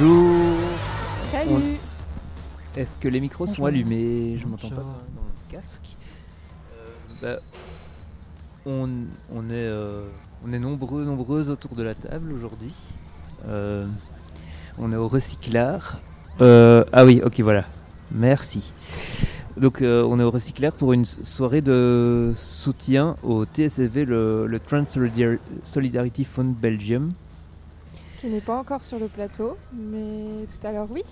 Bonjour Salut Est-ce que les micros sont allumés Je m'entends pas dans le casque. Euh, bah, on, on est, euh, on est nombreux, nombreuses autour de la table aujourd'hui. Euh, on est au recyclard. Euh, ah oui, ok, voilà. Merci. Donc euh, on est au recyclard pour une soirée de soutien au TSFV, le, le Trans Solidar- Solidarity Fund Belgium. Qui n'est pas encore sur le plateau, mais tout à l'heure oui.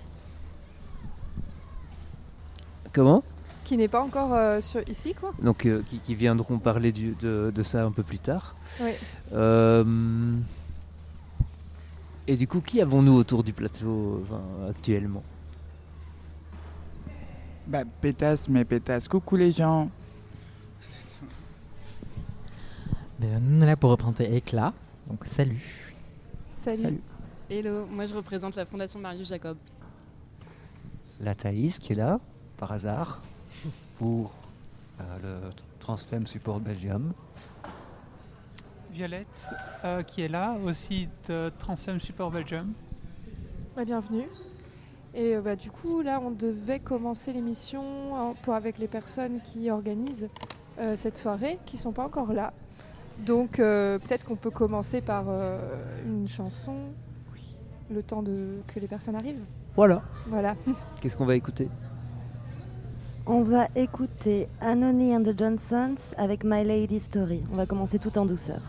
Comment? Qui n'est pas encore euh, sur ici quoi. donc euh, qui, qui viendront parler du- de, de ça un peu plus tard. Oui. Euh, et du coup, qui avons-nous autour du plateau enfin, actuellement? Bah, pétasse, mais pétasse. Coucou les gens. Nous, on est là pour représenter Éclat. Donc, salut. Salut. Salut. Hello, moi je représente la Fondation Marius Jacob. la Thaïs qui est là, par hasard, pour euh, le Transfem Support Belgium. Violette, euh, qui est là, aussi de Transfem Support Belgium. Bah, bienvenue. Et euh, bah, du coup là on devait commencer l'émission pour avec les personnes qui organisent euh, cette soirée qui sont pas encore là. Donc euh, peut-être qu'on peut commencer par euh, une chanson. Le temps de que les personnes arrivent. Voilà. Voilà. Qu'est-ce qu'on va écouter? On va écouter Anony and the Johnsons avec My Lady Story. On va commencer tout en douceur.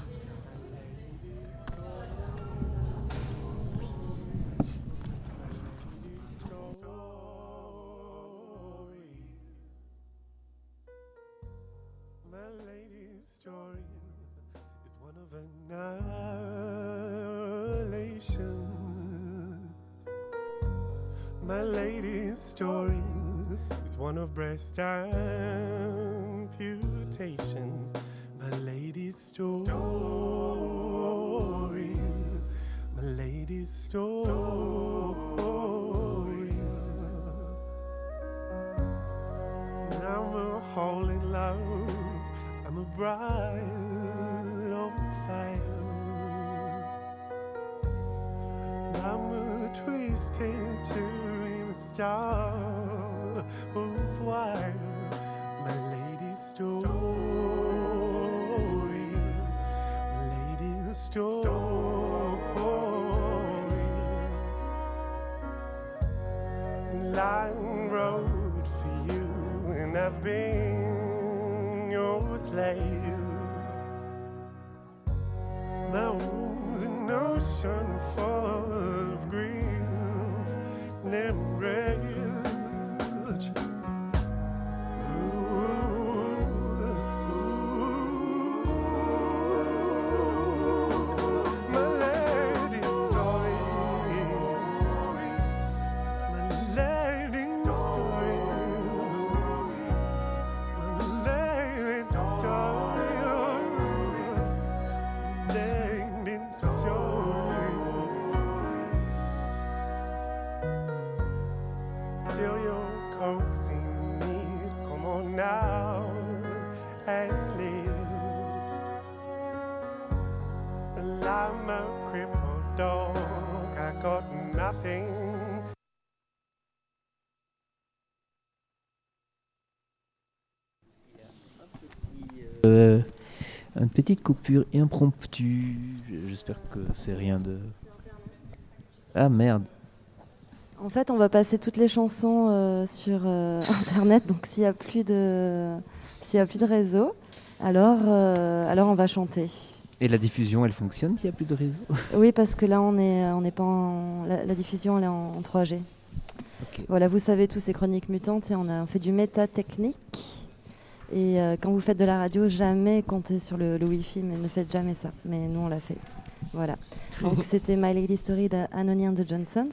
I'm a crippled dog. I got nothing. Euh, Une petite coupure impromptue. J'espère que c'est rien de. Ah merde. En fait, on va passer toutes les chansons euh, sur euh, Internet, donc s'il n'y a plus de, s'il y a plus de réseau, alors, euh, alors on va chanter. Et la diffusion, elle fonctionne Il n'y a plus de réseau? Oui, parce que là, on est, on n'est pas en, la, la diffusion, elle est en, en 3G. Ok. Voilà, vous savez tous ces chroniques mutantes et on a fait du méta technique. Et euh, quand vous faites de la radio, jamais comptez sur le, le Wi-Fi, mais ne faites jamais ça. Mais nous, on l'a fait. Voilà. Donc c'était My Lady Story d'Anony and the Johnsons.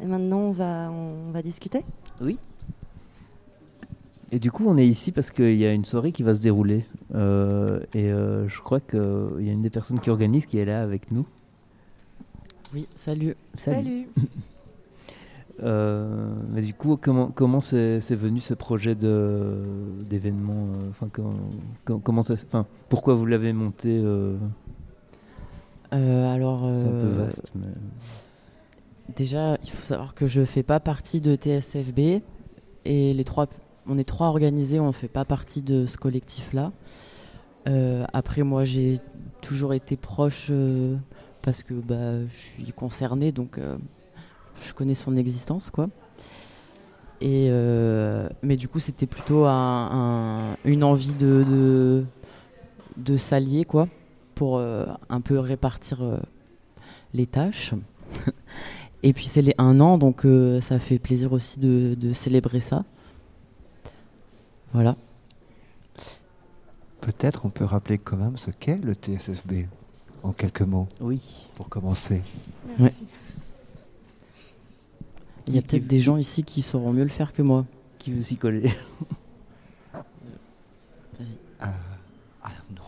Et maintenant, on va, on va discuter. Oui. Et du coup, on est ici parce qu'il y a une soirée qui va se dérouler. Euh, et euh, je crois qu'il y a une des personnes qui organise qui est là avec nous. Oui, salut. Salut. Euh, mais du coup, comment comment c'est venu ce projet de d'événement Enfin, comment, com- comment ça, s- enfin, pourquoi vous l'avez monté euh, Euh, alors, C'est un peu vaste, mais Déjà, il faut savoir que je fais pas partie de TSFB et les trois, on est trois organisés, on fait pas partie de ce collectif-là. Euh, après, moi, j'ai toujours été proche euh, parce que bah, je suis concernée, donc euh, je connais son existence, quoi. Et mais du coup, c'était plutôt un- un- une envie de, de, s'allier, quoi, pour un peu répartir les tâches. Et puis c'est les un an, donc ça fait plaisir aussi de célébrer ça. Voilà. Peut-être on peut rappeler quand même ce qu'est le TSFB en quelques mots. Oui. Pour commencer. Merci. Il y a peut-être des gens ici qui sauront mieux le faire que moi. qui veut s'y coller? Vas-y. Ah, ah, non.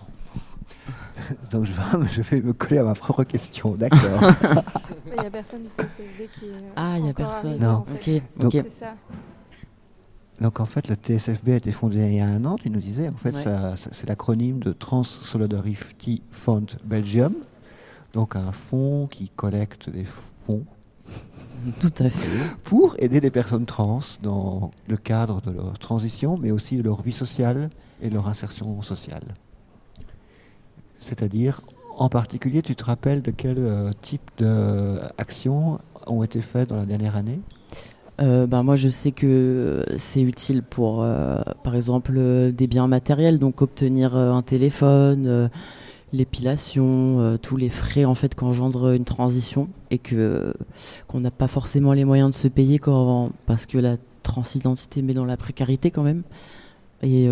Donc je vais, je vais me coller à ma propre question, d'accord. Il n'y a personne du TSFB qui est. Ah, il y a personne. arrivé, Non. en fait. Ok, ok. C'est ça. Donc en fait, le TSFB a été fondé il y a un an, tu nous disais. En fait, Ouais. ça- ça- c'est l'acronyme de Trans Solidarity Fund Belgium. Donc un fonds qui collecte des fonds Tout à fait. pour aider les personnes trans dans le cadre de leur transition, mais aussi de leur vie sociale et leur insertion sociale. C'est-à-dire, en particulier, tu te rappelles de quel euh, type d'actions ont été faites dans la dernière année? Ben, moi, je sais que c'est utile pour, euh, par exemple, euh, des biens matériels, donc obtenir un téléphone, l'épilation, tous les frais en fait qu'engendre une transition et que qu'on n'a pas forcément les moyens de se payer quand, parce que la transidentité met dans la précarité quand même. Et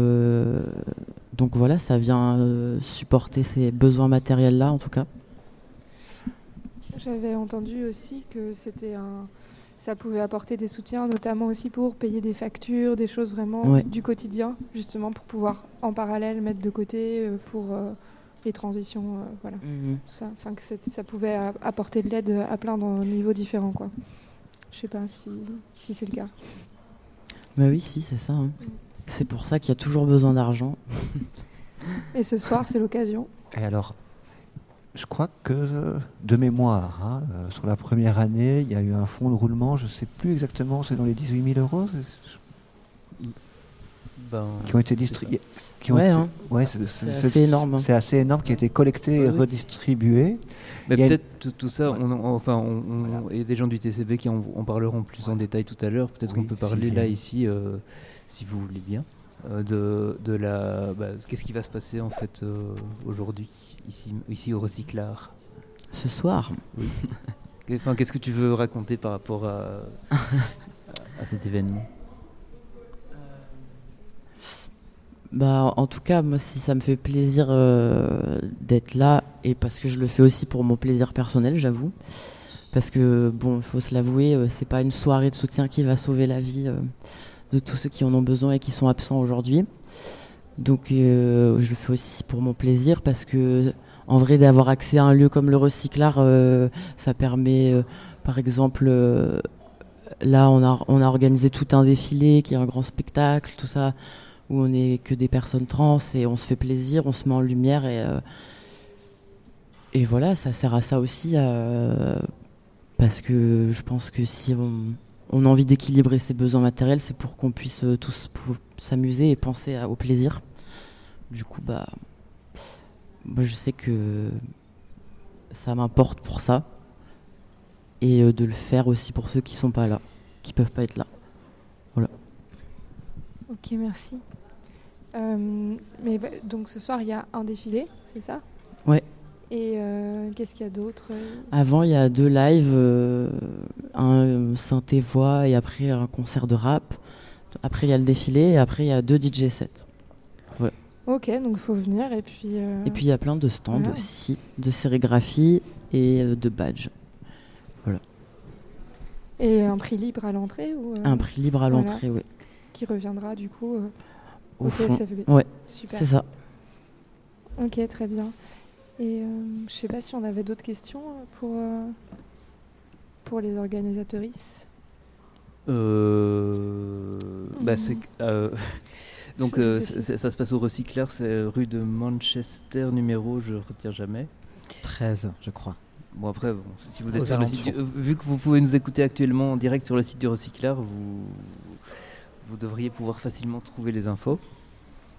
donc voilà, ça vient supporter ces besoins matériels là en tout cas. J'avais entendu aussi que c'était un. Ça pouvait apporter des soutiens, notamment aussi pour payer des factures, des choses vraiment Ouais. du quotidien, justement pour pouvoir en parallèle mettre de côté euh, pour euh, les transitions, euh, voilà. Mhm. Ça, enfin que ça pouvait apporter de l'aide à plein de niveaux différents, quoi. Je sais pas si, si c'est le cas. Bah oui, si, c'est ça. hein. C'est pour ça qu'il y a toujours besoin d'argent. Et ce soir, c'est l'occasion. Et alors, je crois que de mémoire, hein, euh, sur la première année, il y a eu un fonds de roulement, je ne sais plus exactement, c'est dans les 18 000 euros Ben, qui ont été distribués. Ouais, hein. ouais, c'est assez énorme, hein. C'est assez énorme, qui a été collecté et Ouais, redistribué. Mais une- peut-être tout, tout ça, on, enfin, on, a des gens du TCB qui en, en parleront plus en détail tout à l'heure. Peut-être qu'on peut parler là ici, euh, si vous voulez bien, de, de la, bah, qu'est-ce qui va se passer en fait euh, aujourd'hui ici, ici au recyclard? Ce soir, Enfin, qu'est-ce que tu veux raconter par rapport à, à, à cet événement? Bah, en tout cas, moi, si ça me fait plaisir euh, d'être là, et parce que je le fais aussi pour mon plaisir personnel, j'avoue. Parce que, bon, il faut se l'avouer, euh, c'est pas une soirée de soutien qui va sauver la vie euh, de tous ceux qui en ont besoin et qui sont absents aujourd'hui. Donc, euh, je le fais aussi pour mon plaisir, parce que, en vrai, d'avoir accès à un lieu comme le recyclard, euh, ça permet, euh, par exemple, euh, là, on a, organisé tout un défilé qui est un grand spectacle, tout ça où on est que des personnes trans et on se fait plaisir, on se met en lumière et et voilà, ça sert à ça aussi parce que je pense que si on, on a envie d'équilibrer ses besoins matériels, c'est pour qu'on puisse euh, tous s'amuser et penser à- au plaisir. Du coup, bah, moi je sais que ça m'importe pour ça et euh, de le faire aussi pour ceux qui sont pas là, qui peuvent pas être là. Voilà. Ok, merci. Euh, mais va- donc ce soir, il y a un défilé, c'est ça? Ouais. Et euh, qu'est-ce qu'il y a d'autre? Avant, il y a deux lives, euh, un synthé voix et après un concert de rap. Après, il y a le défilé et après, il y a deux DJ sets. Ok, donc il faut venir et puis. euh, Et puis il y a plein de stands voilà. aussi, de sérigraphie et euh, de badges. Voilà. Et un prix libre à l'entrée ou euh, Un prix libre à voilà, l'entrée, oui. Qui reviendra du coup euh, Au au, fond. Ouais, c'est ça. Ok, très bien. Et euh, je sais pas si on avait d'autres questions euh, pour, euh, pour les organisatrices. Euh, bah, euh, donc euh, ça se passe au recycleur, c'est rue de Manchester numéro, je retiens jamais. 13, je crois. Bon après, bon, si vous êtes Aux sur le site du- alentours. vu que vous pouvez nous écouter actuellement en direct sur le site du recycleur, vous vous devriez pouvoir facilement trouver les infos.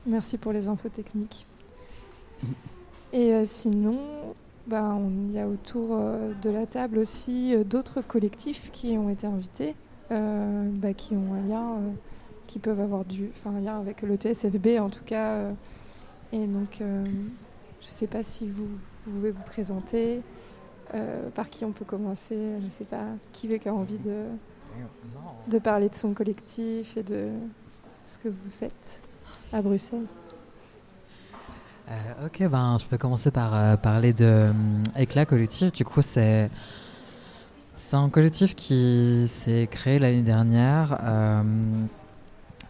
Merci pour les infos techniques. Et euh, sinon, bah, on il y a autour euh, de la table aussi euh, d'autres collectifs qui ont été invités, bah, qui ont un lien, qui peuvent avoir du, un lien avec le TSFB en tout cas. et donc, je ne sais pas si vous, pouvez vous présenter, par qui on peut commencer, je ne sais pas, qui veut qui envie de parler de son collectif et de ce que vous faites à Bruxelles. Euh, ok, ben, je peux commencer par euh, parler de hum, Éclat Collectif. Du coup, c'est un collectif qui s'est créé l'année dernière, euh,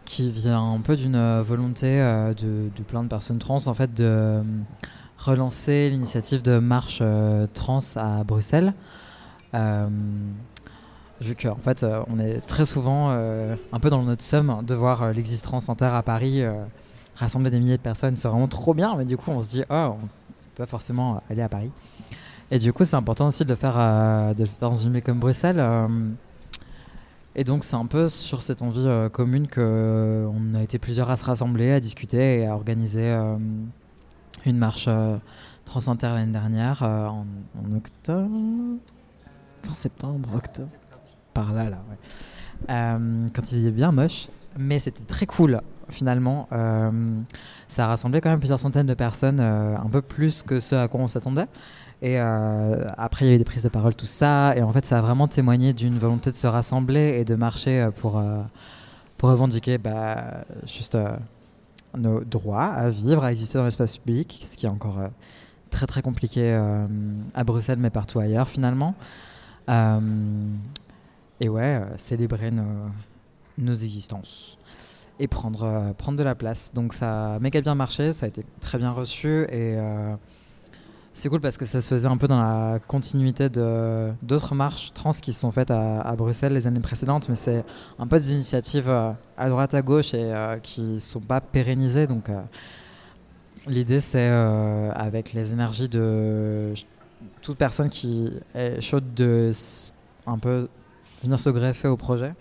qui vient un peu d'une volonté euh, de, plein de personnes trans, en fait, de relancer l'initiative de marche euh, trans à Bruxelles. Euh, vu qu'en fait, euh, on est très souvent euh, un peu dans notre somme de voir euh, l'existence inter à Paris. Euh, rassembler des milliers de personnes, c'est vraiment trop bien, mais du coup, on se dit, oh, on peut pas forcément aller à Paris. Et du coup, c'est important aussi de le faire, euh, de faire dans une ville comme Bruxelles. euh, et donc, c'est un peu sur cette envie euh, commune qu'on a été plusieurs à se rassembler, à discuter et à organiser euh, une marche euh, Transinter l'année dernière, euh, en, octobre, fin septembre, octobre, par là, là, ouais. Euh, quand il faisait bien moche, mais c'était très cool finalement. Euh, ça a rassemblé quand même plusieurs centaines de personnes, euh, un peu plus que ce à quoi on s'attendait. Et euh, après, il y a eu des prises de parole, tout ça. Et en fait, ça a vraiment témoigné d'une volonté de se rassembler et de marcher euh, pour, pour revendiquer bah, juste nos droits à vivre, à exister dans l'espace public, ce qui est encore très très compliqué à Bruxelles, mais partout ailleurs finalement. Et ouais, célébrer nos, nos existences et prendre, euh, prendre de la place. Donc ça a méga bien marché, ça a été très bien reçu et euh, c'est cool parce que ça se faisait un peu dans la continuité d'autres marches trans qui se sont faites à, Bruxelles les années précédentes, mais c'est un peu des initiatives euh, à droite à gauche et qui sont pas pérennisées. Donc l'idée c'est avec les énergies de toute personne qui est chaude de un peu venir se greffer au projet.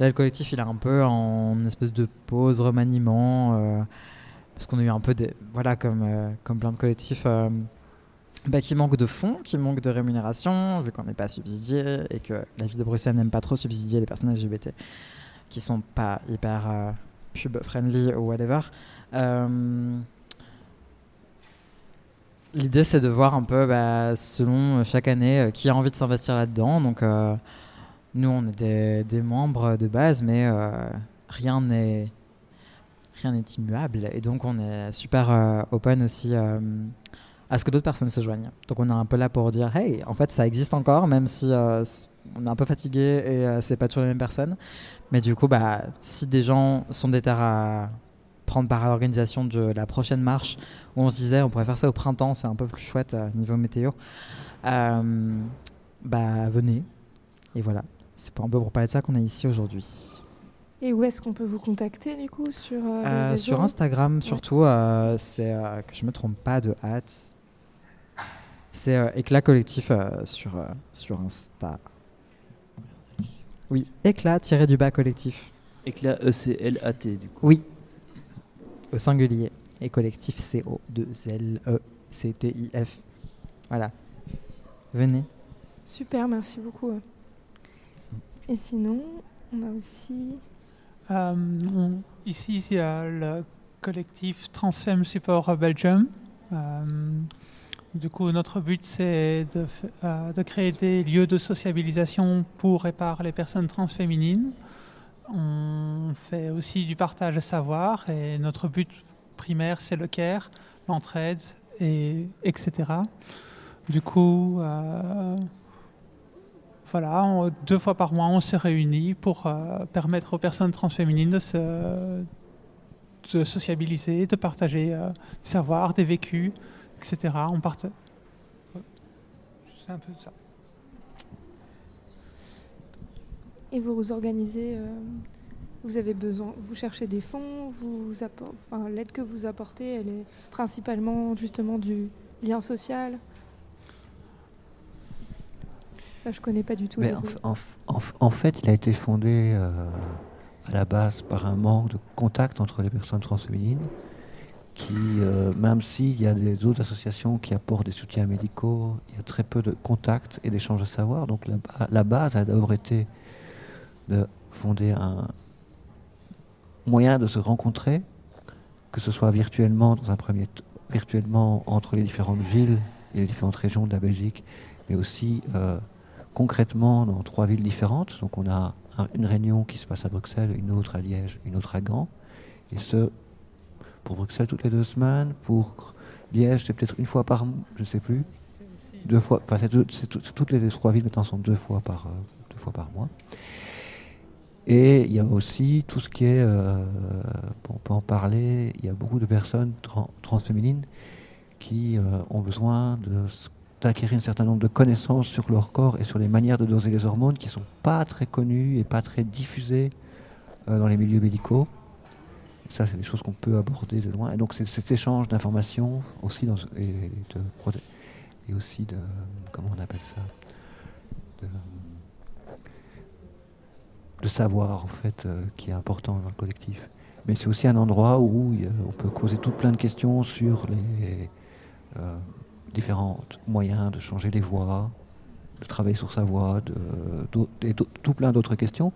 Là, le collectif, il est un peu en espèce de pause, remaniement, euh, parce qu'on a eu un peu des, voilà, comme, euh, comme plein de collectifs, euh, bah, qui manquent de fonds, qui manquent de rémunération, vu qu'on n'est pas subsidié et que la ville de Bruxelles n'aime pas trop subsidier les personnes LGBT qui sont pas hyper pub friendly ou whatever. L'idée, c'est de voir un peu, bah, selon chaque année, qui a envie de s'investir là-dedans. Donc, nous, on est des, membres de base, mais euh, rien n'est rien n'est immuable. Et donc, on est super euh, open aussi euh, à ce que d'autres personnes se joignent. Donc, on est un peu là pour dire, hey, en fait, ça existe encore, même si on est un peu fatigué et euh, c'est pas toujours les mêmes personnes. Mais du coup, bah, si des gens sont déter à prendre part à l'organisation de la prochaine marche, où on se disait, on pourrait faire ça au printemps, c'est un peu plus chouette niveau météo, bah, venez. Et voilà. C'est pour un peu pour parler de ça qu'on est ici aujourd'hui. Et où est-ce qu'on peut vous contacter du coup sur euh, les Euh, sur Instagram, surtout, euh, c'est euh, que je me trompe pas de hâte. C'est euh, Éclat Collectif euh, sur, euh, sur Insta. Oui, Éclat tiré du bas collectif. Éclat E-C-L-A-T du coup. Oui, au singulier. Et collectif C-O-2-L-E-C-T-I-F. Voilà. Venez. Super, merci beaucoup. Et sinon, on a aussi. Euh, ici, il y a le collectif Transfemme Support Belgium. Euh, du coup, notre but, c'est euh, de créer des lieux de sociabilisation pour et par les personnes transféminines. On fait aussi du partage de savoir et notre but primaire, c'est le CARE, l'entraide, et, etc. Du coup, voilà, deux fois par mois, on se réunit pour euh, permettre aux personnes transféminines de se sociabiliser, de partager euh, des savoirs, des vécus, etc. On partage. C'est un peu ça. Et vous vous organisez, euh, vous avez besoin, vous cherchez des fonds, vous enfin, l'aide que vous apportez, elle est principalement justement du lien social? Je connais pas du tout. Mais en, fait, il a été fondé euh, à la base par un manque de contact entre les personnes transféminines, qui, euh, même s'il y a des autres associations qui apportent des soutiens médicaux, il y a très peu de contact et d'échange de savoir. Donc la, ba- la base a d'abord été de fonder un moyen de se rencontrer, que ce soit virtuellement dans un premier virtuellement entre les différentes villes et les différentes régions de la Belgique, mais aussi euh, concrètement dans trois villes différentes. Donc on a un- une réunion qui se passe à Bruxelles, une autre à Liège, une autre à Gand. Et ce, pour Bruxelles toutes les deux semaines, pour Liège c'est peut-être une fois par mois, je ne sais plus. Deux fois, enfin toutes les trois villes maintenant sont deux fois par, euh, deux fois par mois. Et il y a aussi tout ce qui est, euh, on peut en parler, il y a beaucoup de personnes tran- transféminines qui euh, ont besoin de s- d'acquérir un certain nombre de connaissances sur leur corps et sur les manières de doser les hormones qui ne sont pas très connues et pas très diffusées euh, dans les milieux médicaux. Ça, c'est des choses qu'on peut aborder de loin. Et donc, c'est cet échange d'informations aussi et, de, aussi de. Comment on appelle ça de, savoir, en fait, euh, qui est important dans le collectif. Mais c'est aussi un endroit où a- on peut poser tout plein de questions sur les euh, différents moyens de changer les voix, de travailler sur sa voix, de, tout plein d'autres questions,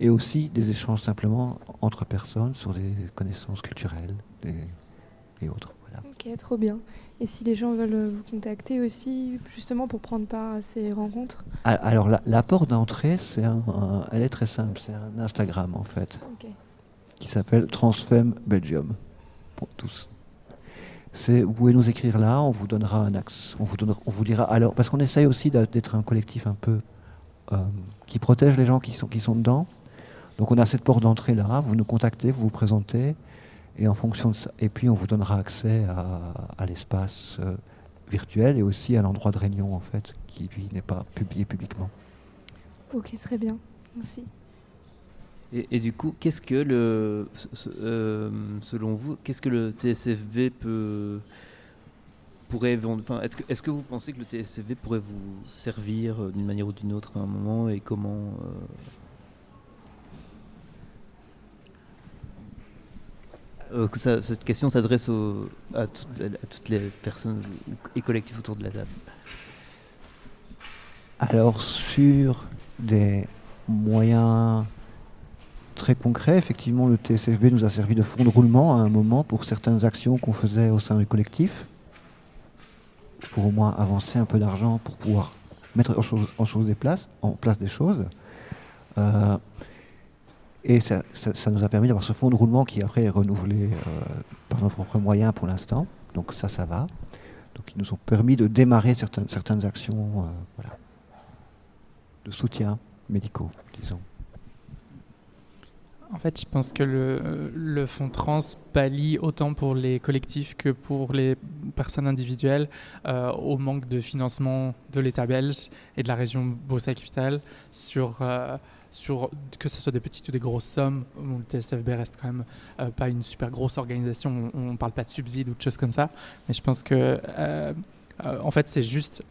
et aussi des échanges simplement entre personnes sur des connaissances culturelles des- et autres. Voilà. Ok, trop bien. Et si les gens veulent vous contacter aussi, justement pour prendre part à ces rencontres? Alors, la, la porte d'entrée, c'est un, un- elle est très simple, c'est un Instagram en fait, qui s'appelle Transfem Belgium, pour tous. C'est, vous pouvez nous écrire là, on vous donnera un axe, on vous, on vous dira alors, parce qu'on essaye aussi d'être un collectif un peu euh, qui protège les gens qui sont, qui sont dedans. Donc on a cette porte d'entrée là, vous nous contactez, vous vous présentez, et en fonction de ça, et puis on vous donnera accès à, à l'espace euh, virtuel et aussi à l'endroit de réunion en fait, qui lui n'est pas publié publiquement. Ok, très bien. Merci. Et, du coup, qu'est-ce que le, euh, selon vous, qu'est-ce que le TSFV peut pourrait, enfin, est-ce que, est-ce que vous pensez que le TSFV pourrait vous servir euh, d'une manière ou d'une autre à un moment et comment euh, cette question s'adresse à toutes les personnes et collectifs autour de la table? Alors sur des moyens très concrets, effectivement le TSFB nous a servi de fond de roulement à un moment pour certaines actions qu'on faisait au sein du collectif, pour au moins avancer un peu d'argent pour pouvoir mettre en, chose- des places, en place des choses. Euh, et ça, nous a permis d'avoir ce fond de roulement qui après est renouvelé euh, par nos propres moyens pour l'instant. Donc ça, ça va. Donc ils nous ont permis de démarrer certaines, actions euh, de soutien médicaux, disons. En fait, je pense que le, fonds trans pallie autant pour les collectifs que pour les personnes individuelles euh, au manque de financement de l'État belge et de la région Bruxelles-Capitale sur, euh, sur que ce soit des petites ou des grosses sommes. Le TSFB reste quand même euh, pas une super grosse organisation, on ne parle pas de subsides ou de choses comme ça, mais je pense que en fait c'est juste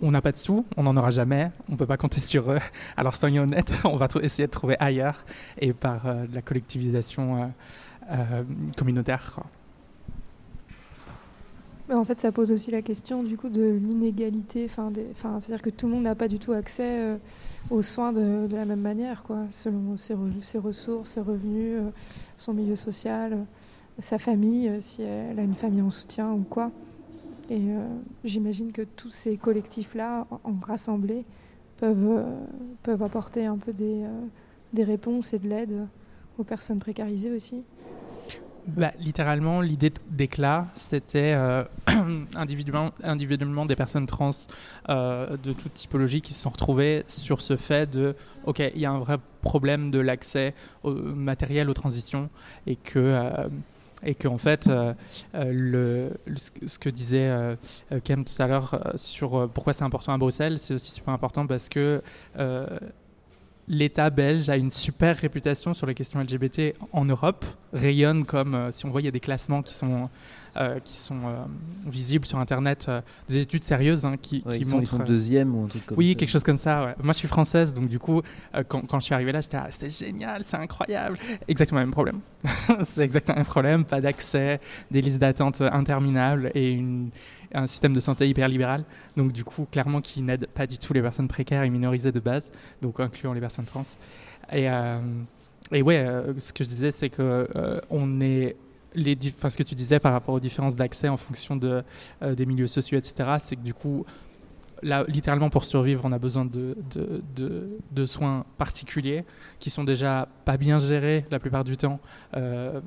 on n'a pas de sous, on n'en aura jamais, on ne peut pas compter sur eux. Alors soyons honnêtes, on va essayer de trouver ailleurs et par euh, la collectivisation euh, euh, communautaire. en fait, ça pose aussi la question du coup de l'inégalité. Enfin, c'est-à-dire que tout le monde n'a pas du tout accès aux soins de, la même manière, quoi, selon ses, re- ses ressources, ses revenus, son milieu social, sa famille, si elle a une famille en soutien ou quoi. Et euh, j'imagine que tous ces collectifs-là, en, rassemblés, peuvent, euh, peuvent apporter un peu des, euh, des réponses et de l'aide aux personnes précarisées aussi. Bah, littéralement, l'idée d'éclat, c'était individuellement, individuellement des personnes trans de toute typologie qui se sont retrouvées sur ce fait de, ok, il y a un vrai problème de l'accès matériel aux transitions et que et que en fait euh, euh, ce que- disait euh, Kem tout à l'heure sur pourquoi c'est important à Bruxelles, c'est aussi super important parce que l'État belge a une super réputation sur les questions LGBT en Europe, rayonne comme, si on voit, il y a des classements qui sont, euh, qui sont euh, visibles sur Internet, euh, des études sérieuses hein, qui, Ouais, qui ils sont- ils montrent... sont deuxième ou un truc comme oui, ça. quelque chose comme ça. ouais. Moi, je suis française, donc du coup, quand, quand je suis arrivée là, j'étais ah, c'était génial, c'est incroyable. Exactement le même problème. c'est exactement le même problème, pas d'accès, des listes d'attente interminables et une- un système de santé hyper libéral. Donc du coup, clairement, qui n'aide pas du tout les personnes précaires et minorisées de base, donc incluant les personnes trans. Et, euh, et ouais, euh, ce que je disais, c'est que euh, on est ce que tu disais par rapport aux différences d'accès en fonction euh, des milieux sociaux, etc., c'est que du coup, là, littéralement, pour survivre, on a besoin de, soins particuliers qui sont déjà pas bien gérés la plupart du temps, euh,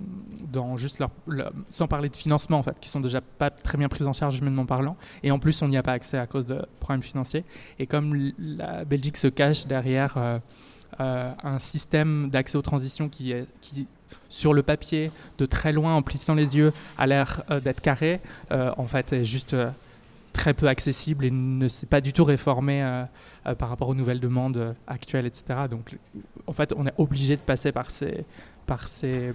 sans parler de financement, en fait, qui sont déjà pas très bien pris en charge humainement parlant. Et en plus, on n'y a pas accès à cause de problèmes financiers. Et comme la Belgique se cache derrière euh, euh, un système d'accès aux transitions qui sur le papier, de très loin, en plissant les yeux, a l'air euh, d'être carré, euh, en fait, est juste très peu accessible et ne s'est pas du tout réformé par rapport aux nouvelles demandes actuelles, etc. Donc, en fait, on est obligé de passer par ces, par ces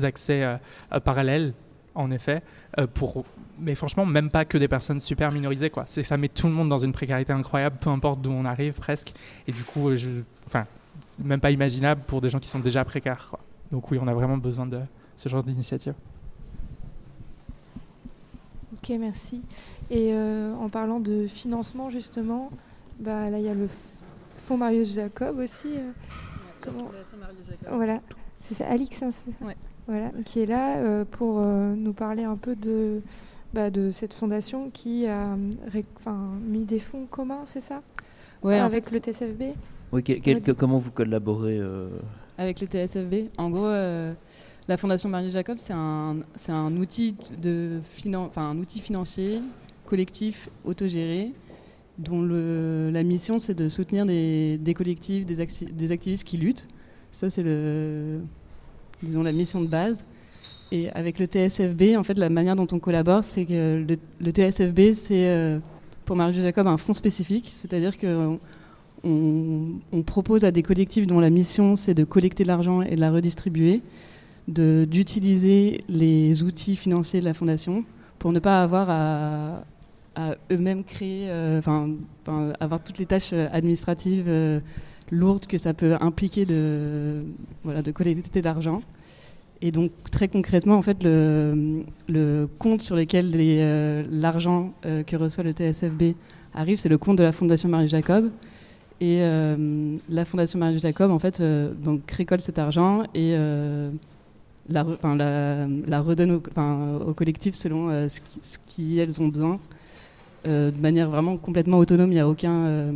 accès parallèles, en effet, mais franchement, même pas que des personnes super minorisées, quoi. Ça met tout le monde dans une précarité incroyable, peu importe d'où on arrive, presque. Et du coup, je, enfin, même pas imaginable pour des gens qui sont déjà précaires, quoi. Donc oui, on a vraiment besoin de ce genre d'initiative. Ok, merci. Et euh, en parlant de financement, justement, bah, là, il y a le Fonds Marius Jacob aussi. euh, comment... Fondation Marius Jacob. Voilà, c'est ça, Alix, hein, c'est ça Ouais. Voilà, qui est là euh, pour euh, nous parler un peu de, bah, de cette fondation qui a ré- enfin, mis des fonds communs, c'est ça? Ouais, en Avec fait, le TCFB Oui, quel- quel- que- comment vous collaborez euh, avec le TSFB. En gros, euh, la Fondation Marie Jacob, c'est un, un, outil de finan- enfin, un outil financier collectif autogéré dont le, la mission c'est de soutenir des, des collectifs, des, acti- des activistes qui luttent. Ça, c'est le, disons, la mission de base. Et avec le TSFB, en fait, la manière dont on collabore, c'est que le, le TSFB, c'est euh, pour Marie Jacob un fonds spécifique, c'est-à-dire que on, on propose à des collectifs dont la mission c'est de collecter l'argent et de la redistribuer, d'utiliser les outils financiers de la fondation pour ne pas avoir à, eux-mêmes créer, euh, enfin, avoir toutes les tâches euh, administratives euh, lourdes que ça peut impliquer de, voilà, de collecter de l'argent. Et donc très concrètement, en fait, le, compte sur lequel l'argent que reçoit le TSFB arrive, c'est le compte de la Fondation Marie Jacob. Et euh, la Fondation Marie Jacob, en fait, euh, donc, récolte cet argent et euh, la, la, la redonne au, collectif selon ce, qui, ce qui elles ont besoin, de manière vraiment complètement autonome. Il y a aucun,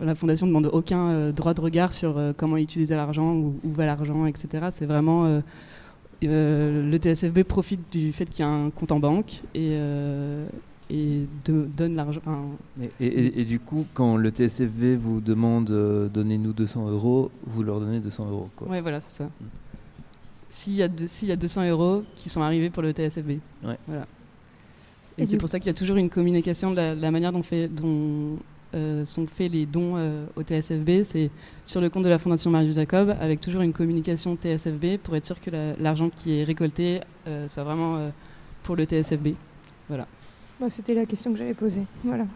la Fondation ne demande aucun droit de regard sur euh, comment utiliser l'argent, où, où va l'argent, etc. C'est vraiment le TSFB profite du fait qu'il y a un compte en banque et, et de- donne l'argent. et, et- et- et du coup, quand le TSFV vous demande euh, donnez-nous 200 euros, vous leur donnez 200 euros. Quoi. Ouais, voilà, c'est ça. S'il y, a y a 200 euros qui sont arrivés pour le TSFB. Ouais. Voilà. Et Et, c'est pour ça qu'il y a toujours une communication de la, la manière dont, fait, dont euh, sont faits les dons euh, au TSFB. C'est sur le compte de la Fondation Marie Jacob, avec toujours une communication TSFB pour être sûr que la- l'argent qui est récolté euh, soit vraiment euh, pour le TSFB. Voilà. Bah, C'était la question que j'avais posée. Voilà.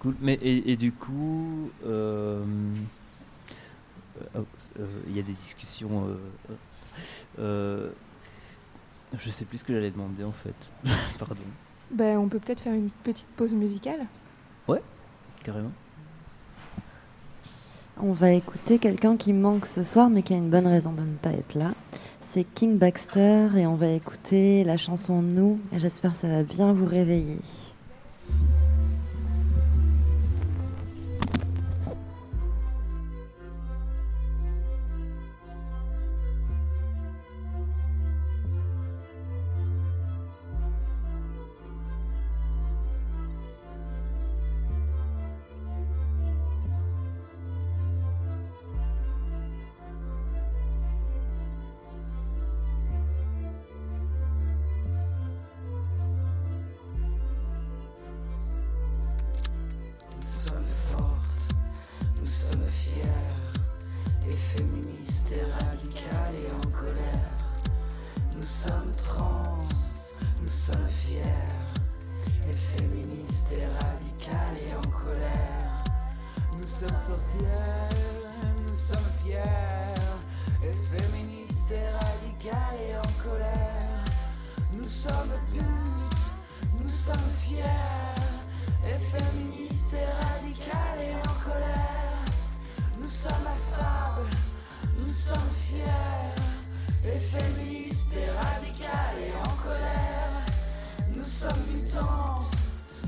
Cool. Mais et, et du coup, euh, euh, euh, il y a des discussions. euh, euh, je sais plus ce que j'allais demander en fait. Pardon. Ben, on peut peut-être faire une petite pause musicale. Ouais, carrément. On va écouter quelqu'un qui manque ce soir, mais qui a une bonne raison de ne pas être là. C'est King Baxter et on va écouter la chanson Nous. J'espère que ça va bien vous réveiller.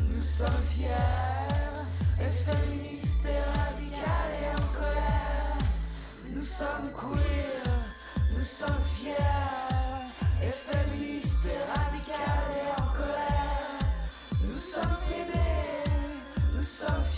Nous sommes fiers, et féministes et radicales et en colère. Nous sommes queer, nous sommes fiers, et féministes et radicales et en colère. Nous sommes pédés, nous sommes fiers,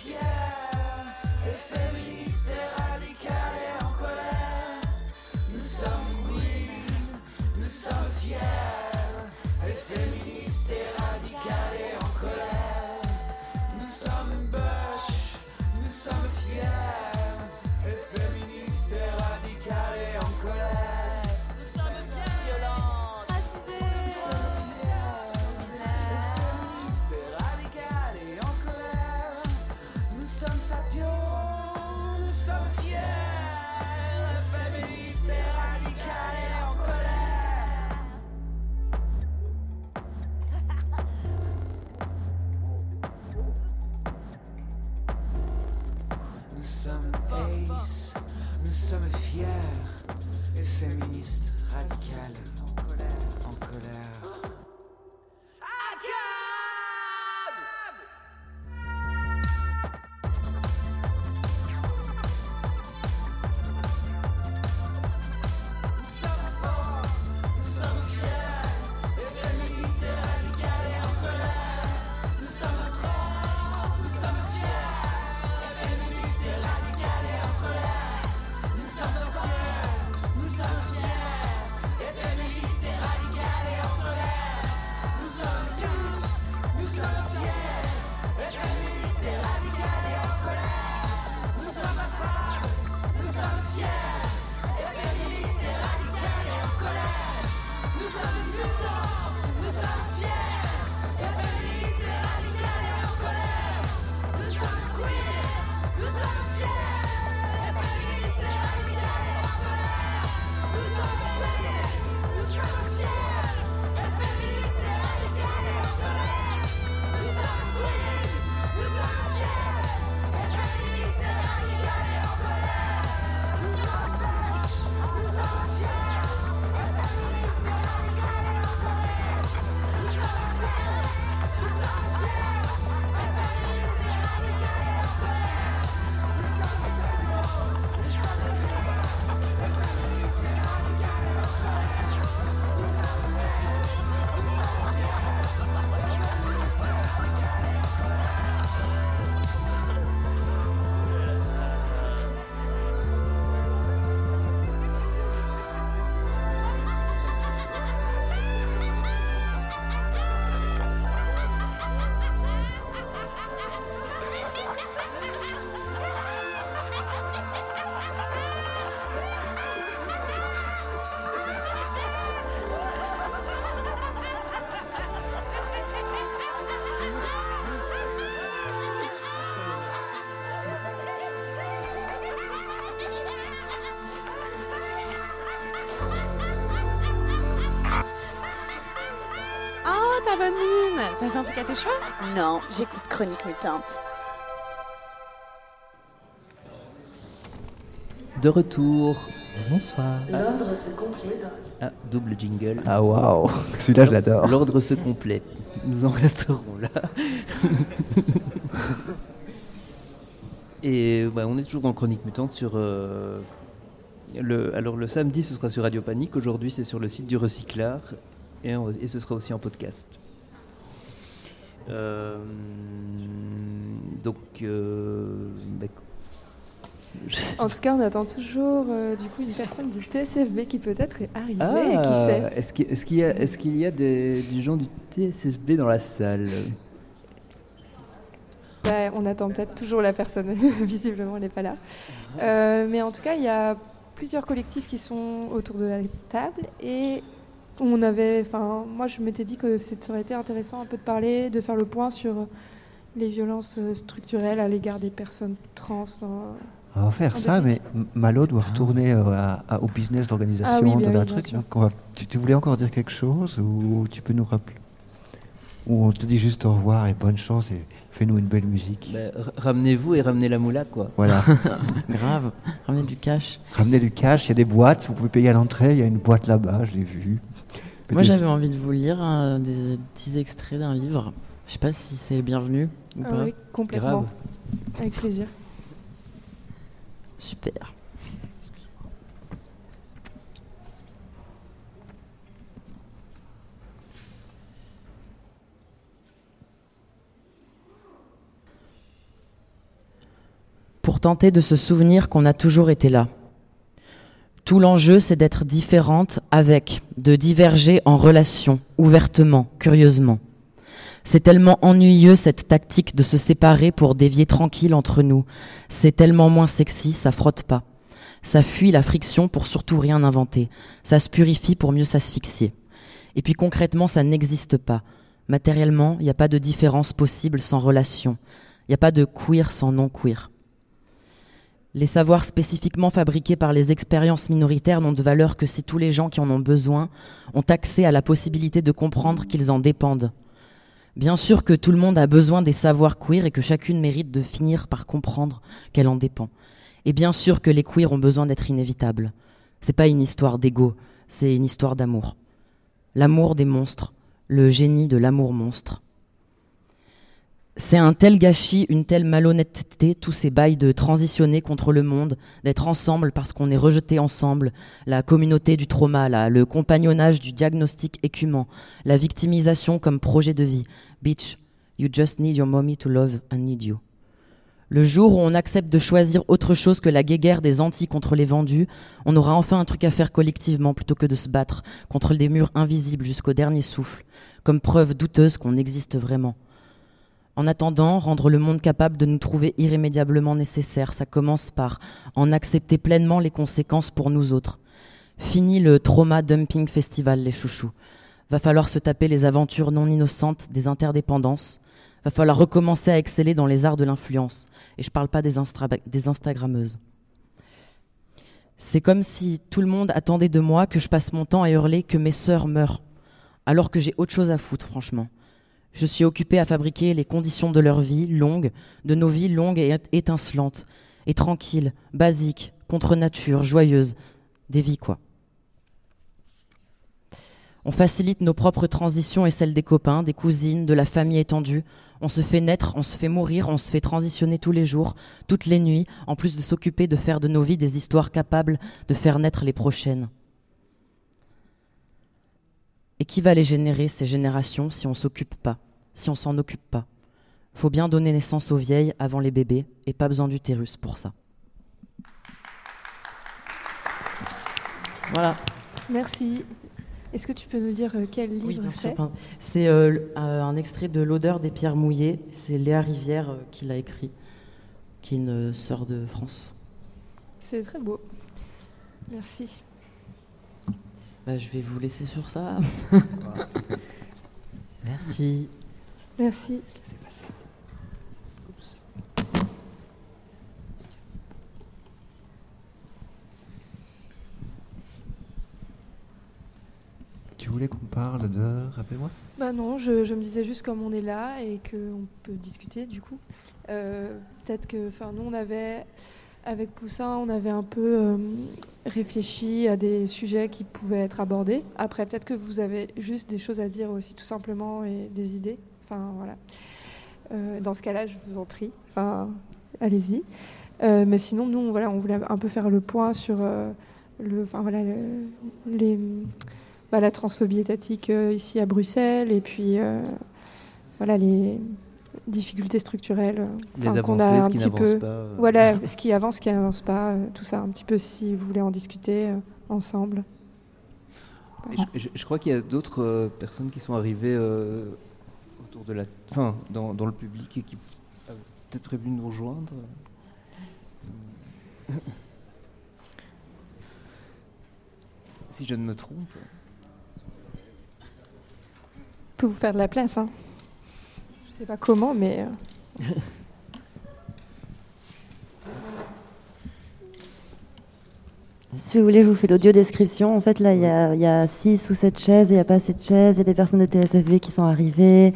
T'as fait un truc à tes cheveux Non, j'écoute Chronique Mutante. De retour. Bonsoir. L'ordre se complète. Ah, double jingle. Ah waouh, celui-là je l'adore. L'ordre se complète. Nous en resterons là. Et bah, on est toujours dans Chronique Mutante sur. euh, le, alors le samedi ce sera sur Radio Panique, aujourd'hui c'est sur le site du Recyclard et, on- et ce sera aussi en podcast. Euh, donc. euh, bah, En tout cas, on attend toujours euh, du coup une personne du TSFB qui peut-être est arrivée. et qui sait est-ce qu'il y a, est-ce qu'il y a des, gens du TSFB dans la salle? Bah, On attend peut-être toujours la personne. Visiblement, elle n'est pas là. Euh, mais en tout cas, il y a plusieurs collectifs qui sont autour de la table et on avait, enfin, moi, je m'étais dit que ça aurait été intéressant un peu de parler, de faire le point sur les violences euh, structurelles à l'égard des personnes trans. On va faire ça, mais Malo doit retourner euh, à- à- au business d'organisation Ah oui, de la oui, truc. sûr. donc on va- tu, tu voulais encore dire quelque chose ou tu peux nous rappeler? Où on te dit juste au revoir et bonne chance et fais-nous une belle musique. Bah, r- Ramenez-vous et ramenez la moula, quoi. Voilà. Grave, ramenez du cash. Ramenez du cash, il y a des boîtes, vous pouvez payer à l'entrée, il y a une boîte là-bas, je l'ai vue. Moi j'avais envie de vous lire euh, des petits extraits d'un livre. Je sais pas si c'est bienvenu ou Ah pas. oui, complètement. Avec plaisir. Super. Pour tenter de se souvenir qu'on a toujours été là. Tout l'enjeu, c'est d'être différente avec, de diverger en relation, ouvertement, curieusement. C'est tellement ennuyeux cette tactique de se séparer pour dévier tranquille entre nous. C'est tellement moins sexy, ça frotte pas. Ça fuit la friction pour surtout rien inventer. Ça se purifie pour mieux s'asphyxier. Et puis concrètement, ça n'existe pas. Matériellement, il n'y a pas de différence possible sans relation. Il n'y a pas de queer sans non-queer. Les savoirs spécifiquement fabriqués par les expériences minoritaires n'ont de valeur que si tous les gens qui en ont besoin ont accès à la possibilité de comprendre qu'ils en dépendent. Bien sûr que tout le monde a besoin des savoirs queer et que chacune mérite de finir par comprendre qu'elle en dépend. Et bien sûr que les queers ont besoin d'être inévitables. C'est pas une histoire d'ego, c'est une histoire d'amour. L'amour des monstres, le génie de l'amour monstre. C'est un tel gâchis, une telle malhonnêteté, tous ces bails de transitionner contre le monde, d'être ensemble parce qu'on est rejeté ensemble, la communauté du trauma, le compagnonnage du diagnostic écumant, la victimisation comme projet de vie. Bitch, you just need your mommy to love and need you. Le jour où on accepte de choisir autre chose que la guéguerre des Antilles contre les vendus, on aura enfin un truc à faire collectivement plutôt que de se battre contre des murs invisibles jusqu'au dernier souffle, comme preuve douteuse qu'on existe vraiment. En attendant, rendre le monde capable de nous trouver irrémédiablement nécessaires, ça commence par en accepter pleinement les conséquences pour nous autres. Fini le trauma dumping festival, les chouchous. Va falloir se taper les aventures non innocentes des interdépendances. Va falloir recommencer à exceller dans les arts de l'influence. Et je parle pas des, instra- Instagrammeuses. C'est comme si tout le monde attendait de moi que je passe mon temps à hurler que mes sœurs meurent. Alors que j'ai autre chose à foutre, franchement. Je suis occupée à fabriquer les conditions de leur vie longue, de nos vies longues et ét- étincelantes, et tranquilles, basiques, contre nature, joyeuses, des vies quoi. On facilite nos propres transitions et celles des copains, des cousines, de la famille étendue. On se fait naître, on se fait mourir, on se fait transitionner tous les jours, toutes les nuits, en plus de s'occuper de faire de nos vies des histoires capables de faire naître les prochaines. Et qui va les générer, ces générations, si on s'occupe pas, si on s'en occupe pas? Faut bien donner naissance aux vieilles avant les bébés, et pas besoin d'utérus pour ça. Voilà. Merci. Est-ce que tu peux nous dire euh, quel livre sûr, c'est? C'est euh, euh, un extrait de L'odeur des pierres mouillées. C'est Léa Rivière qui l'a écrit, qui est une sœur de France. C'est très beau. Merci. Bah, je vais vous laisser sur ça. Merci. Merci. Tu voulais qu'on parle de. Rappelle-moi? Bah non, je, je me disais juste comme on est là et qu'on peut discuter du coup. Euh, Peut-être que, enfin nous on avait, avec Poussin, on avait un peu euh, réfléchi à des sujets qui pouvaient être abordés. Après peut-être que vous avez juste des choses à dire aussi tout simplement et des idées. Enfin voilà. Euh, dans ce cas-là, je vous en prie. Allez-y. Euh, mais sinon, nous, on, voilà, on voulait un peu faire le point sur le, enfin, voilà, bah, la transphobie étatique ici à Bruxelles et puis voilà les difficultés structurelles qu'on a un qui petit peu pas, euh. voilà ce qui avance ce qui n'avance pas euh, tout ça un petit peu si vous voulez en discuter euh, ensemble je, je- je crois qu'il y a d'autres personnes qui sont arrivées autour de la, enfin, dans, dans le public et qui peut-être prévu de nous rejoindre. si je ne me trompe. on peut vous faire de la place hein. Je sais pas comment mais euh, Si vous voulez, je vous fais l'audio description. En fait, là, il y a, il y a six ou sept chaises il n'y a pas assez de chaises. Il y a des personnes de TSFB qui sont arrivées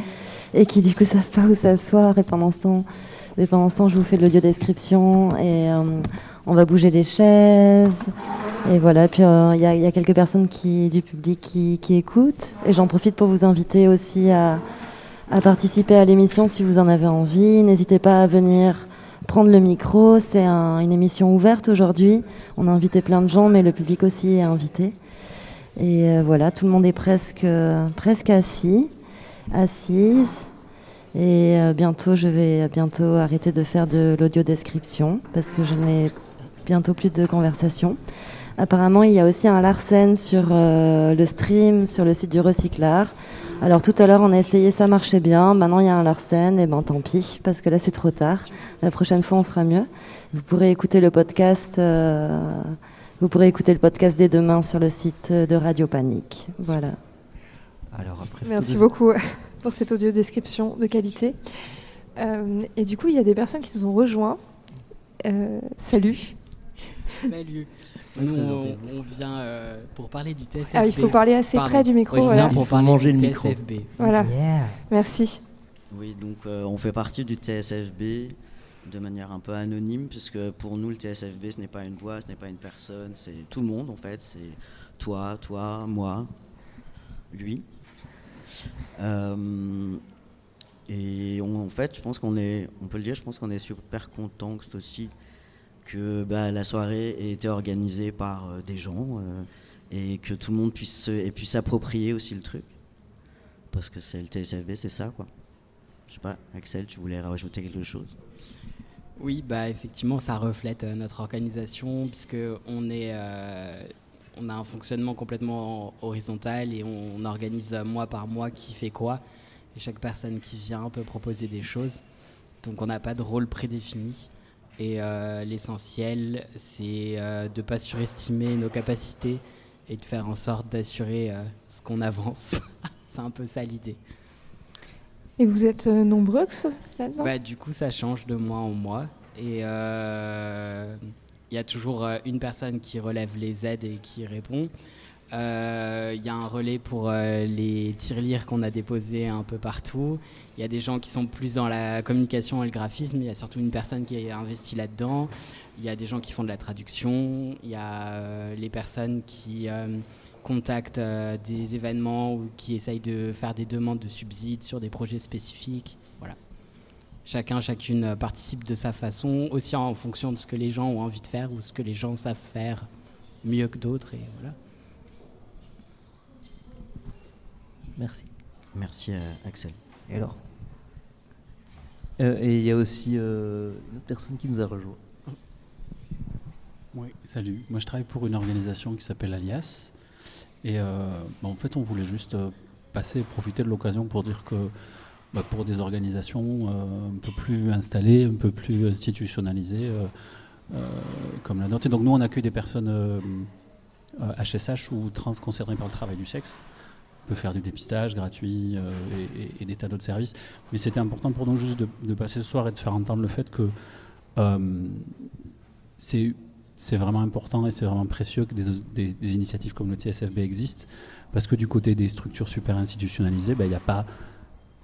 et qui, du coup, savent pas où s'asseoir. Et pendant ce temps, mais pendant ce temps, je vous fais l'audio description et euh, on va bouger les chaises. Et voilà, puis euh, il y, a- il y a quelques personnes qui, du public qui, qui écoutent. Et j'en profite pour vous inviter aussi à, à participer à l'émission si vous en avez envie. N'hésitez pas à venir prendre le micro. C'est un- une émission ouverte aujourd'hui. On a invité plein de gens, mais le public aussi est invité. Et euh, voilà, tout le monde est presque, presque assis, assise. Et euh, bientôt, je vais bientôt arrêter de faire de l'audio description parce que je n'ai bientôt plus de conversation. Apparemment, il y a aussi un Larsen sur euh, le stream, sur le site du Recyclard. Alors tout à l'heure, on a essayé, ça marchait bien. Maintenant, il y a un Larsen, et ben tant pis, parce que là, c'est trop tard. La prochaine fois, on fera mieux. Vous pourrez écouter le podcast. euh, vous pourrez écouter le podcast dès demain sur le site de Radio Panique. Voilà. Alors après, Merci beaucoup pour cette audio description de qualité. Euh, et du coup, il y a des personnes qui nous ont rejoints. Euh, salut. Salut. Nous, on, on vient euh, pour parler du TSFB. Ah, il faut parler assez Pardon. près du micro, Oui, on voilà. vient pour parler manger du le micro. TSFB. Voilà. Merci. Oui, donc euh, on fait partie du TSFB de manière un peu anonyme, puisque pour nous, le TSFB, ce n'est pas une voix, ce n'est pas une personne, c'est tout le monde en fait. C'est toi, toi, moi, lui. Euh, et on- en fait, je pense qu'on est, on peut le dire, je pense qu'on est super content que c'est aussi que bah, la soirée ait été organisée par euh, des gens euh, et que tout le monde puisse se- et puisse s'approprier aussi le truc. Parce que c'est le TSFB, c'est ça quoi. Je sais pas, Axel, tu voulais rajouter quelque chose? Oui, bah effectivement, ça reflète euh, notre organisation puisque on est, on a un fonctionnement complètement horizontal et on, organise mois par mois qui fait quoi. Et chaque personne qui vient peut proposer des choses. Donc on n'a pas de rôle prédéfini. Et euh, l'essentiel, c'est euh, de ne pas surestimer nos capacités et de faire en sorte d'assurer euh, ce qu'on avance. c'est un peu ça l'idée. Et vous êtes nombreux là-dedans? Bah, du coup, ça change de mois en mois. Et il y a toujours une personne qui relève les aides et qui répond. Euh, Il y a un relais pour euh, les tirelires qu'on a déposés un peu partout. Il y a des gens qui sont plus dans la communication et le graphisme. Il y a surtout une personne qui est investie là-dedans. Il y a des gens qui font de la traduction. Il y a euh, les personnes qui euh, contactent euh, des événements ou qui essayent de faire des demandes de subsides sur des projets spécifiques. Voilà. Chacun, chacune euh, participe de sa façon, aussi en fonction de ce que les gens ont envie de faire ou ce que les gens savent faire mieux que d'autres. Et voilà. Merci. Merci à Axel. Et alors Euh, et il y a aussi euh, une autre personne qui nous a rejoint. Oui, salut. Moi, je travaille pour une organisation qui s'appelle Alias. Et euh, bah, en fait, on voulait juste euh, passer et profiter de l'occasion pour dire que bah, pour des organisations euh, un peu plus installées, un peu plus institutionnalisées, euh, euh, comme la nôtre. Et donc, nous, on accueille des personnes euh, euh, HSH ou trans concernées par le travail du sexe. Peut faire du dépistage gratuit euh, et, des tas d'autres services. Mais c'était important pour nous juste de, passer ce soir et de faire entendre le fait que euh, c'est c'est vraiment important et c'est vraiment précieux que des, initiatives comme le TSFB existent parce que du côté des structures super institutionnalisées, ben, il n'y a pas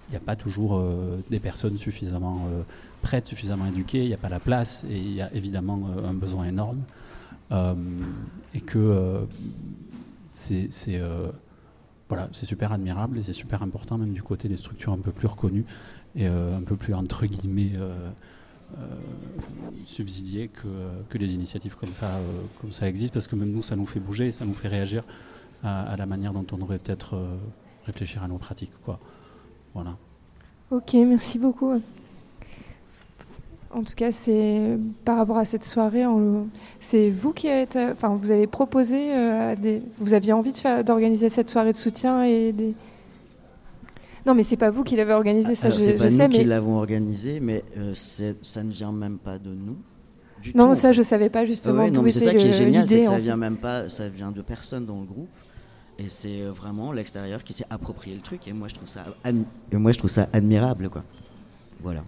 il n'y a pas toujours euh, des personnes suffisamment prêtes, suffisamment éduquées, il n'y a pas la place et il y a évidemment un besoin énorme. Et que c'est voilà, c'est super admirable et c'est super important même du côté des structures un peu plus reconnues et euh, un peu plus entre guillemets euh, euh, subsidiées que, des initiatives comme ça, existent parce que même nous ça nous fait bouger et ça nous fait réagir à, la manière dont on devrait peut-être réfléchir à nos pratiques. Quoi. Voilà. Ok, merci beaucoup. En tout cas, c'est par rapport à cette soirée, c'est vous qui êtes, euh, enfin, vous avez proposé, euh, des, vous aviez envie d'organiser cette soirée de soutien et des. Non, mais c'est pas vous qui l'avez organisé, ça, Alors, je, c'est je pas nous sais, qui mais l'avons organisé, mais euh, ça ne vient même pas de nous. Du non, tout, ça, je savais pas justement Ouais, non, mais c'est ça qui est génial, c'est que ça fait. vient même pas, ça vient de personne dans le groupe, et c'est vraiment l'extérieur qui s'est approprié le truc. Et moi, je trouve ça, et moi, je trouve ça admirable, quoi. Voilà.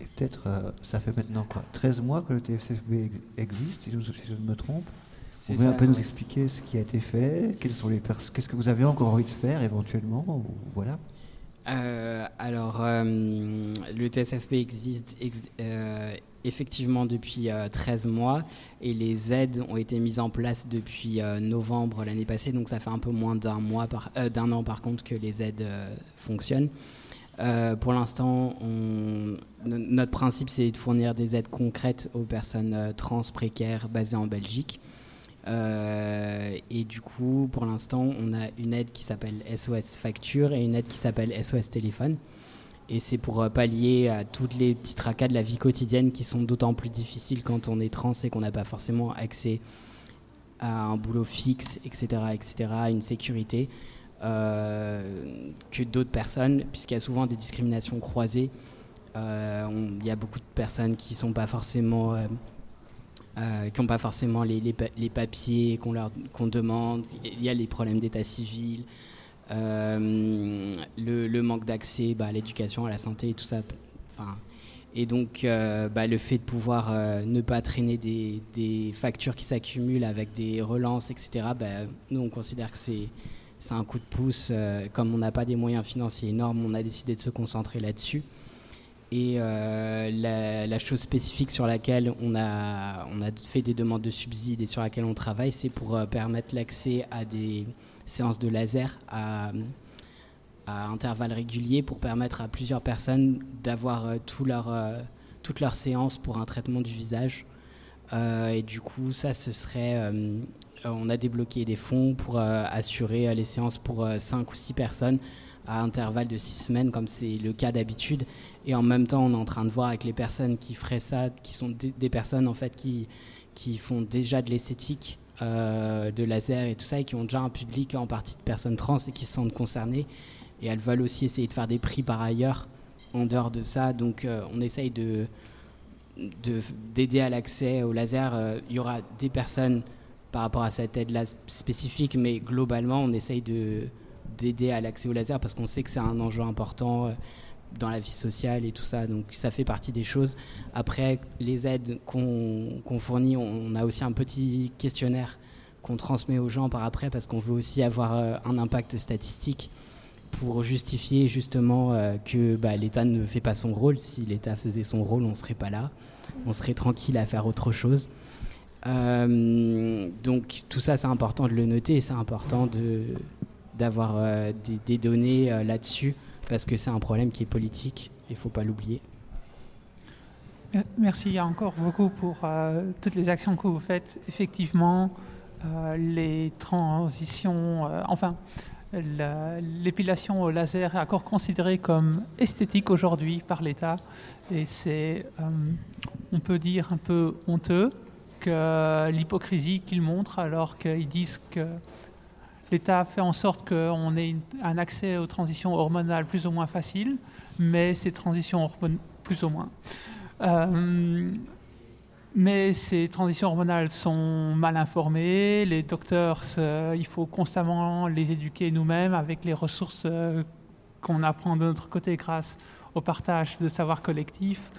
Et peut-être, euh, ça fait maintenant quoi 13 mois que le TFCFB ex- existe, si je, si je ne me trompe. Vous pouvez un peu nous expliquer ce qui a été fait quelles sont les Qu'est-ce que vous avez encore envie de faire éventuellement ou- Voilà. Euh, alors, euh, le TSFP existe ex- effectivement depuis euh, 13 mois et les aides ont été mises en place depuis novembre l'année passée, donc ça fait un peu moins d'un mois, d'un an par contre que les aides fonctionnent. Euh, pour l'instant, notre principe c'est de fournir des aides concrètes aux personnes euh, trans précaires basées en Belgique. Euh, et du coup, pour l'instant, on a une aide qui s'appelle SOS Facture et une aide qui s'appelle SOS Téléphone. Et c'est pour pallier à toutes les petits tracas de la vie quotidienne qui sont d'autant plus difficiles quand on est trans et qu'on n'a pas forcément accès à un boulot fixe, etc., etc., à une sécurité, que d'autres personnes, puisqu'il y a souvent des discriminations croisées. Euh, Il y a beaucoup de personnes qui sont pas forcément euh, euh, qui n'ont pas forcément les, les pa- les papiers qu'on leur qu'on demande. Il y a les problèmes d'état civil, euh, le, manque d'accès bah, à l'éducation, à la santé et tout ça. Enfin, et donc, euh, bah, le fait de pouvoir euh, ne pas traîner des, des factures qui s'accumulent avec des relances, etc., bah, nous, on considère que c'est c'est un coup de pouce. euh, comme on n'a pas des moyens financiers énormes, on a décidé de se concentrer là-dessus. Et euh, la, chose spécifique sur laquelle on a, on a fait des demandes de subsides et sur laquelle on travaille, c'est pour euh, permettre l'accès à des séances de laser à, intervalles réguliers pour permettre à plusieurs personnes d'avoir toutes leurs séances pour un traitement du visage. Et du coup, ça, ce serait. Euh, on a débloqué des fonds pour euh, assurer euh, les séances pour 5 ou 6 personnes à intervalles de 6 semaines, comme c'est le cas d'habitude. Et en même temps, on est en train de voir avec les personnes qui feraient ça, qui sont des, personnes en fait qui, qui font déjà de l'esthétique, de laser et tout ça, et qui ont déjà un public en partie de personnes trans et qui se sentent concernées. Et elles veulent aussi essayer de faire des prix par ailleurs en dehors de ça. Donc on essaye de de- d'aider à l'accès au laser. Il y aura des personnes par rapport à cette aide-là spécifique, mais globalement, on essaye de d'aider à l'accès au laser parce qu'on sait que c'est un enjeu important euh, dans la vie sociale et tout ça. Donc ça fait partie des choses. Après, les aides qu'on qu'on fournit, on, on a aussi un petit questionnaire qu'on transmet aux gens par après parce qu'on veut aussi avoir euh, un impact statistique pour justifier justement euh, que bah, l'État ne fait pas son rôle. Si l'État faisait son rôle, on ne serait pas là. On serait tranquille à faire autre chose. Euh, donc tout ça, c'est important de le noter et c'est important d'avoir euh, des, données euh, là-dessus parce que c'est un problème qui est politique. Il faut pas l'oublier. Mer- Merci encore beaucoup pour toutes les actions que vous faites. Effectivement, les transitions, enfin, la- l'épilation au laser est encore considérée comme esthétique aujourd'hui par l'État. Et c'est, on peut dire, un peu honteux que l'hypocrisie qu'ils montrent alors qu'ils disent que L'État fait en sorte qu'on ait un accès aux transitions hormonales plus ou moins facile, mais ces transitions hormonales plus ou moins. Euh, mais ces transitions hormonales sont mal informées. Les docteurs, il faut constamment les éduquer nous-mêmes avec les ressources euh, qu'on apprend de notre côté grâce au partage de savoir collectif.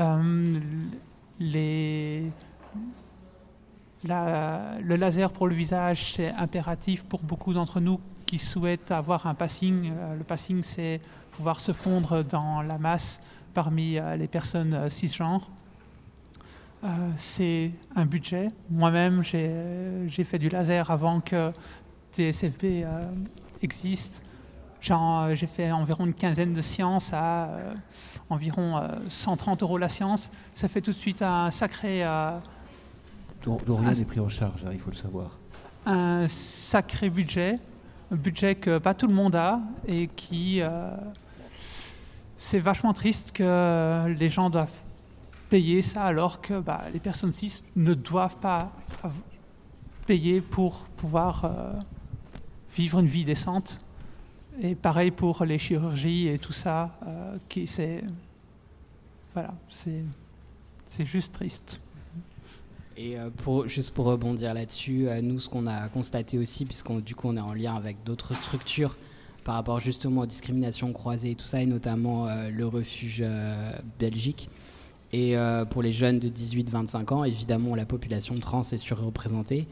Euh, les, le laser pour le visage, c'est impératif pour beaucoup d'entre nous qui souhaitent avoir un passing. Euh, le passing, c'est pouvoir se fondre dans la masse parmi euh, les personnes euh, cisgenres. C'est un budget. Moi-même, j'ai fait du laser avant que TSFB existe. J'ai fait environ une quinzaine de séances à environ euh, 130 euros la séance. Ça fait tout de suite un sacré... Dont, dont rien Ah, n'est pris en charge, hein, il faut le savoir. un sacré budget, un budget que pas tout le monde a et qui euh, c'est vachement triste que les gens doivent payer ça alors que bah, les personnes cis ne doivent pas payer pour pouvoir euh, vivre une vie décente. Et pareil pour les chirurgies et tout ça, euh, qui c'est voilà, c'est juste triste. Et euh, juste pour rebondir là-dessus, euh, nous, ce qu'on a constaté aussi, puisqu'on du coup on est en lien avec d'autres structures, par rapport justement aux discriminations croisées et tout ça, et notamment euh, le refuge Belgique. Et pour les jeunes de 18-25 ans, évidemment, la population trans est surreprésentée.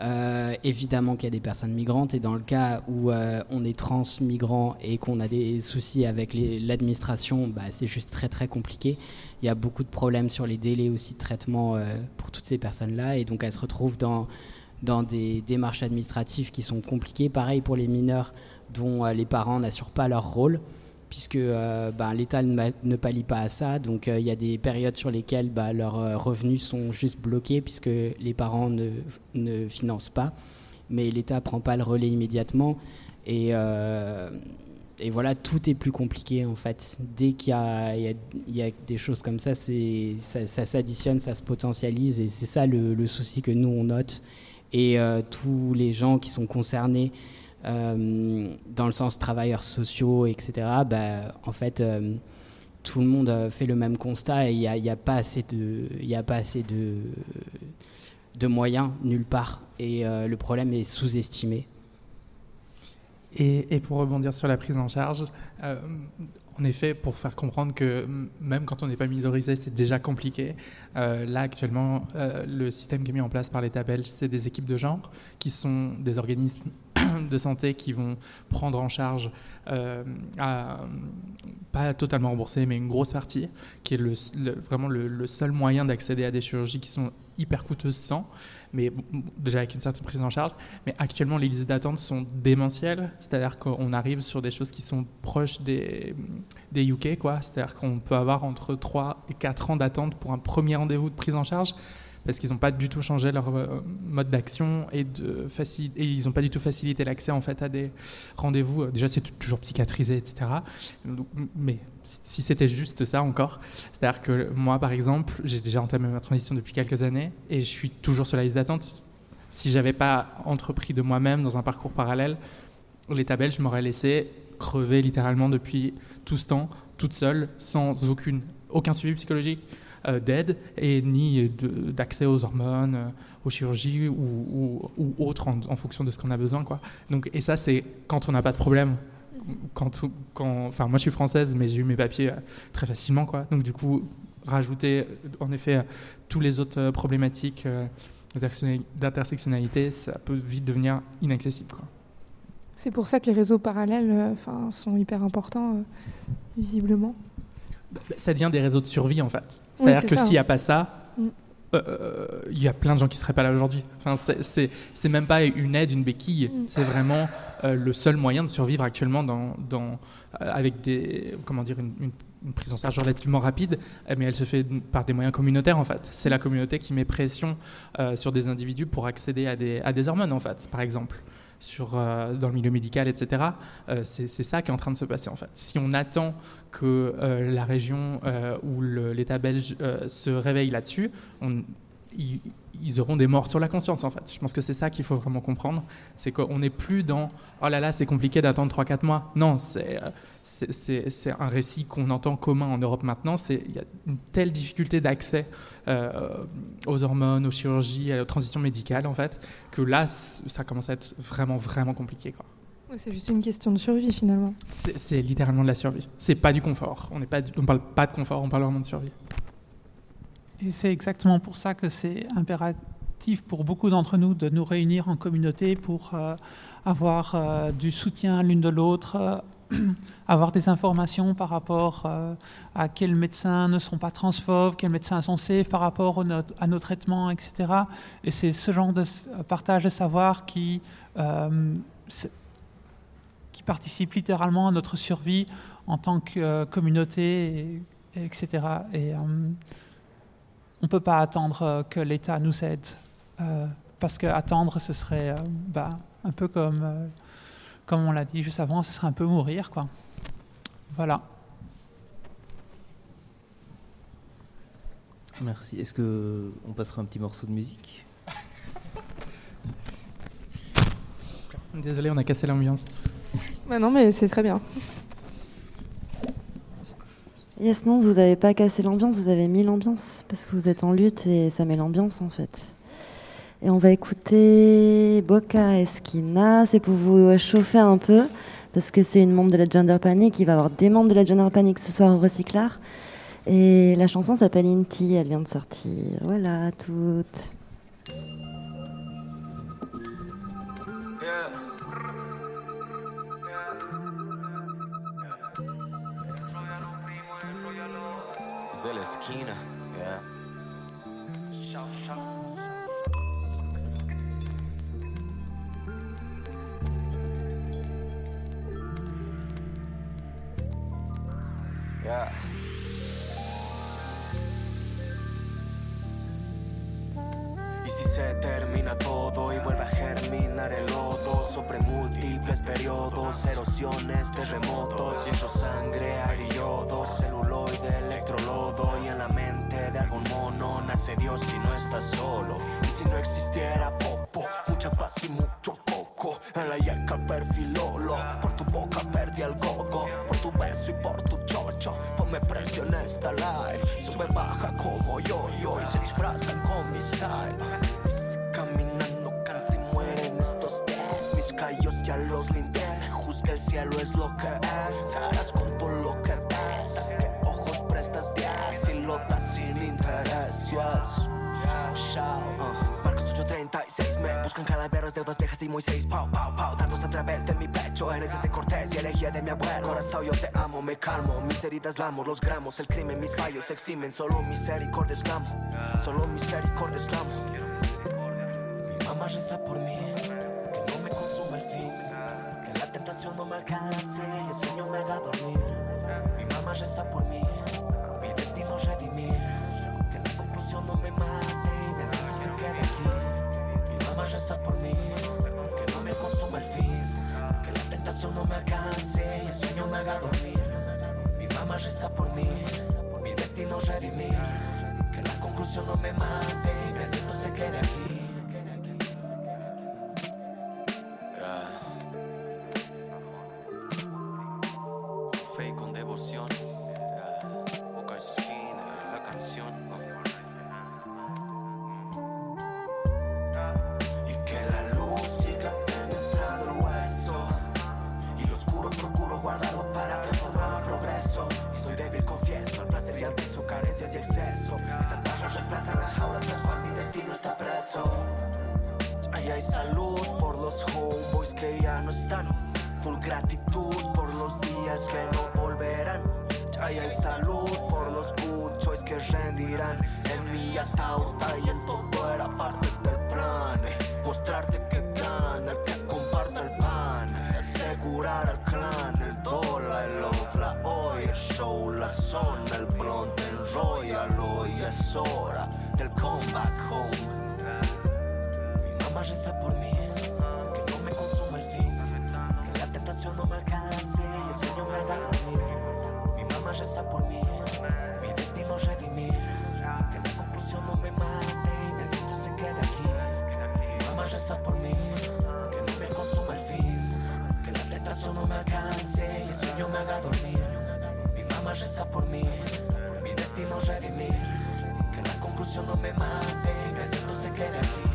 Euh, évidemment qu'il y a des personnes migrantes et dans le cas où euh, on est trans migrant et qu'on a des soucis avec l'administration, bah, c'est juste très très compliqué. Il y a beaucoup de problèmes sur les délais aussi de traitement euh, pour toutes ces personnes-là et donc elles se retrouvent dans, dans des démarches administratives qui sont compliquées. Pareil pour les mineurs dont les parents n'assurent pas leur rôle puisque euh, bah, l'État ne, ne pallie pas à ça. Donc euh, il y a des périodes sur lesquelles bah, leurs euh, revenus sont juste bloqués puisque les parents ne, financent pas. Mais l'État ne prend pas le relais immédiatement. Et, voilà, tout est plus compliqué en fait. Dès qu'il y a, des choses comme ça, ça, s'additionne, ça se potentialise. Et c'est ça le, souci que nous, on note. Et tous les gens qui sont concernés dans le sens travailleurs sociaux, etc., bah, en fait, euh, tout le monde euh, fait le même constat et il n'y a, pas assez de, moyens nulle part. Et euh, le problème est sous-estimé. Et, pour rebondir sur la prise en charge, euh, en effet, pour faire comprendre que même quand on n'est pas minorisé, c'est déjà compliqué. euh, là, actuellement, euh, le système qui est mis en place par l'État belge, c'est des équipes de genre, qui sont des organismes de santé qui vont prendre en charge, euh, pas totalement remboursé, mais une grosse partie, qui est le, vraiment le, seul moyen d'accéder à des chirurgies qui sont hyper coûteuses sans, mais déjà avec une certaine prise en charge. Mais actuellement, les listes d'attente sont démentielles, c'est-à-dire qu'on arrive sur des choses qui sont proches des, des UK, quoi. C'est-à-dire qu'on peut avoir entre 3 et 4 ans d'attente pour un premier rendez-vous de prise en charge parce qu'ils n'ont pas du tout changé leur euh, mode d'action et, ils n'ont pas du tout facilité l'accès en fait à des rendez-vous. Euh, Déjà, c'est toujours psychiatrisé, etc. Mais si c'était juste ça encore, c'est-à-dire que moi, par exemple, j'ai déjà entamé ma transition depuis quelques années et je suis toujours sur la liste d'attente. Si j'avais pas entrepris de moi-même dans un parcours parallèle, l'État belge m'aurait laissé crever littéralement depuis tout ce temps, toute seule, sans aucune, aucun suivi psychologique d'aide et ni d'accès aux hormones, euh, aux chirurgies ou, autres en, fonction de ce qu'on a besoin. Quoi. Donc, et ça, c'est quand on n'a pas de problème. Quand, quand, enfin, moi, je suis française, mais j'ai eu mes papiers euh, très facilement. Quoi. Donc, du coup, rajouter, euh, en effet, euh, tous les autres euh, problématiques euh, d'intersectionnali- d'intersectionnalité, ça peut vite devenir inaccessible. Quoi. C'est pour ça que les réseaux parallèles euh, enfin, sont hyper importants, euh, visiblement. Ça devient des réseaux de survie en fait. C'est-à-dire c'est que s'il n'y a pas ça, Mm. euh, il y a plein de gens qui seraient pas là aujourd'hui. Enfin, c'est- même pas une aide, une béquille. Mm. C'est vraiment euh, le seul moyen de survivre actuellement dans, dans, euh, avec des, comment dire, une, une- une prise en charge relativement rapide, mais elle se fait par des moyens communautaires en fait. C'est la communauté qui met pression sur des individus pour accéder à des, à des hormones en fait, par exemple. Euh, dans le milieu médical, etc. Euh, c'est ça qui est en train de se passer en fait. Si on attend que euh, la région ou l'État belge se réveille là-dessus, on- ils, ils auront des morts sur la conscience en fait. Je pense que c'est ça qu'il faut vraiment comprendre. C'est qu'on n'est plus dans oh là là, c'est compliqué d'attendre 3-4 mois. Non, c'est euh, c'est- un récit qu'on entend commun en Europe maintenant. Il y a une telle difficulté d'accès euh, aux hormones, aux chirurgies, aux transitions médicales en fait, que là, ça commence à être vraiment, vraiment compliqué. Quoi. C'est juste une question de survie finalement. C'est- C'est littéralement de la survie. C'est pas du confort. On ne parle pas de confort, on parle vraiment de survie. Et c'est exactement pour ça que c'est impératif pour beaucoup d'entre nous de nous réunir en communauté pour euh, avoir euh, du soutien l'une de l'autre, euh, avoir des informations par rapport à quels médecins ne sont pas transphobes, quels médecins sont safe par rapport à nos traitements, etc. Et c'est ce genre de partage de savoir qui, participe littéralement à notre survie en tant que communauté, et- et etc. Et, on ne peut pas attendre euh, que l'État nous aide, euh, parce qu'attendre, ce serait euh, bah, un peu comme, euh, comme on l'a dit juste avant, ce serait un peu mourir. Quoi. Voilà. Merci. Est-ce que on passera un petit morceau de musique? Désolé, on a cassé l'ambiance. Bah non, mais c'est très bien. Yes, non, vous n'avez pas cassé l'ambiance, vous avez mis l'ambiance, parce que vous êtes en lutte et ça met l'ambiance en fait. Et on va écouter Boca Esquina, c'est pour vous chauffer un peu, parce que c'est une membre de la Gender Panic. Il va y avoir des membres de la Gender Panic ce soir au Recyclard. Et la chanson s'appelle Inti, elle vient de sortir. Voilà, toutes. De la esquina. Yeah. Yeah. Y si se termina todo y vuelve a germinar el lodo sobre múltiples periodos, erosiones, terremotos, hielo, sangre, aire y yodo, celuloide, electrolodo y en la mente de algún mono nace Dios si no estás solo. Y si no existiera popo, mucha paz y mucho en la yaca perfilolo, por tu boca perdí el gogo, por tu beso y por tu chocho, ponme presión en esta life, sube baja como yo y se disfrazan con mi style. Caminando casi mueren estos pies Mis callos ya los limpié Juzga el cielo es lo que es Caras con todo lo 96 Me buscan calaveras, deudas viejas y Moisés Pau, pau, pau, dardos a través de mi pecho. Herencias de este Cortés y herejía de mi abuelo. Corazón, yo te amo, me calmo. Mis heridas lamos, los gramos El crimen, mis fallos se eximen. Solo misericordia exclamo Solo misericordia exclamo. Mi mamá reza por mí Que no me consuma el fin. Que la tentación no me alcance Y el sueño me haga dormir. Mi mamá reza por mí Mi destino redimir. Que la conclusión no me mate reza por mí, que no me consuma el fin, que la tentación no me alcance y el sueño me haga dormir. Mi mamá reza por mí, mi destino redimir, que la conclusión no me mate y mi aliento se quede aquí. Es hora del comeback home. Mi mamá reza por mí, que no me consuma el fin, que la tentación no me alcance y el sueño me haga dormir. Mi mamá reza por mí, mi destino redimir, que la conclusión no me mate y mi aliento se quede aquí. Mi mamá reza por mí, que no me consuma el fin, que la tentación no me alcance y el sueño me haga dormir. Mi mamá reza por mí, mi destino redimir, no me mate y mi aliento se quede aquí.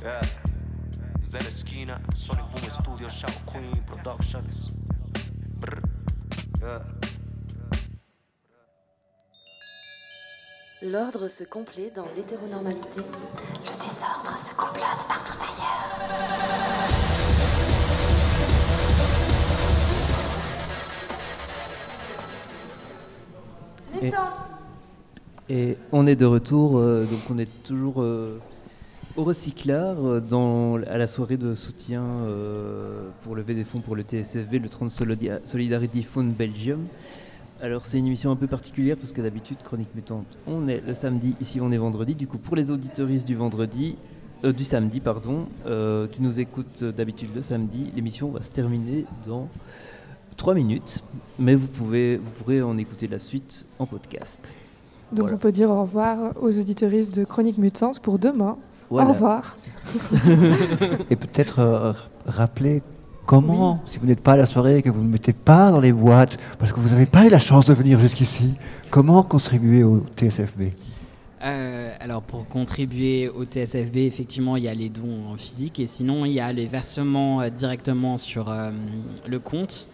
Yeah. Desde la esquina, Sonic Boom Studio, Shadow Queen Productions. Brr. Yeah. L'ordre se complaît dans l'hétéronormalité. Le désordre se complote partout ailleurs. Et, on est de retour, euh, donc on est toujours euh, au recyclard euh, dans, à la soirée de soutien pour lever des fonds pour le TSFB, le Trans Solida- Solidarity Fund Belgium. Alors c'est une émission un peu particulière parce que d'habitude Chronique Mutante on est le samedi, ici on est vendredi. Du coup pour les auditeuristes du vendredi, du samedi pardon, qui nous écoutent d'habitude le samedi, l'émission va se terminer dans 3 minutes, mais vous pouvez vous pourrez en écouter la suite en podcast. Donc Voilà. on peut dire au revoir aux auditeuristes de Chronique Mutante pour demain. Voilà. Au revoir. Et peut-être euh, rappeler comment, si vous n'êtes pas à la soirée et que vous ne mettez pas dans les boîtes, parce que vous n'avez pas eu la chance de venir jusqu'ici, comment contribuer au TSFB Euh, alors pour contribuer au TSFB, effectivement, il y a les dons en physique et sinon il y a les versements euh, directement sur euh, le compte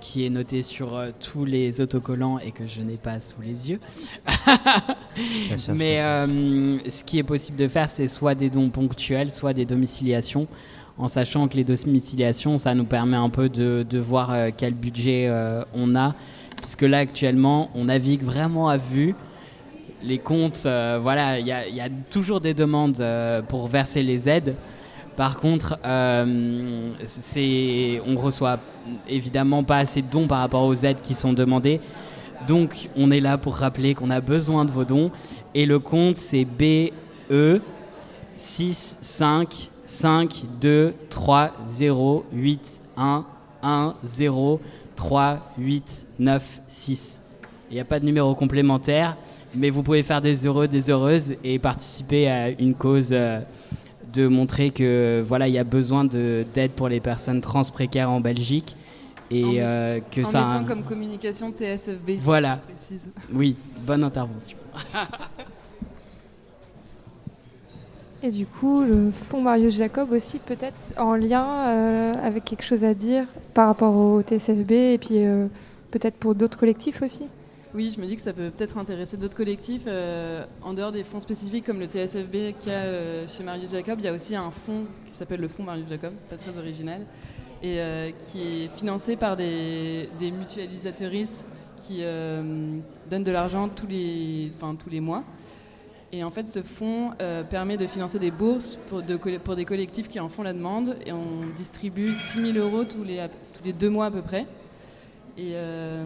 qui est noté sur euh, tous les autocollants et que je n'ai pas sous les yeux. sûr, Mais euh, ce qui est possible de faire, c'est soit des dons ponctuels, soit des domiciliations. En sachant que les domiciliations, ça nous permet un peu de, de voir euh, quel budget on a. Puisque là, actuellement, on navigue vraiment à vue les comptes, voilà, il y, a- il y a toujours des demandes pour verser les aides. Par contre, on reçoit évidemment pas assez de dons par rapport aux aides qui sont demandées. Donc, on est là pour rappeler qu'on a besoin de vos dons. Et le compte, c'est BE 6 5 5 2 3 0 8 1 1 0 3 8 9 6. Il n'y a pas de numéro complémentaire, mais vous pouvez faire des heureux, des heureuses et participer à une cause euh, de montrer que voilà, il y a besoin de- d'aide pour les personnes trans précaires en Belgique et En euh, que en ça. a mettant un- comme communication TSFB. Voilà. Oui, bonne intervention. Et du coup, le fonds Marius Jacob aussi, peut-être en lien euh, avec quelque chose à dire par rapport au TSFB et puis euh, peut-être pour d'autres collectifs aussi? Oui, je me dis que ça peut peut-être intéresser d'autres collectifs. euh, en dehors des fonds spécifiques comme le TSFB qu'il y a euh, chez Marius Jacob, il y a aussi un fonds qui s'appelle le fonds Marius Jacob, c'est pas très original, et euh, qui est financé par des, des qui donnent de l'argent tous les, enfin, tous les mois. Et en fait, ce fonds permet de financer des bourses pour, pour des collectifs qui en font la demande. Et on distribue 6 000 euros tous les, tous les deux mois à peu près. Et euh,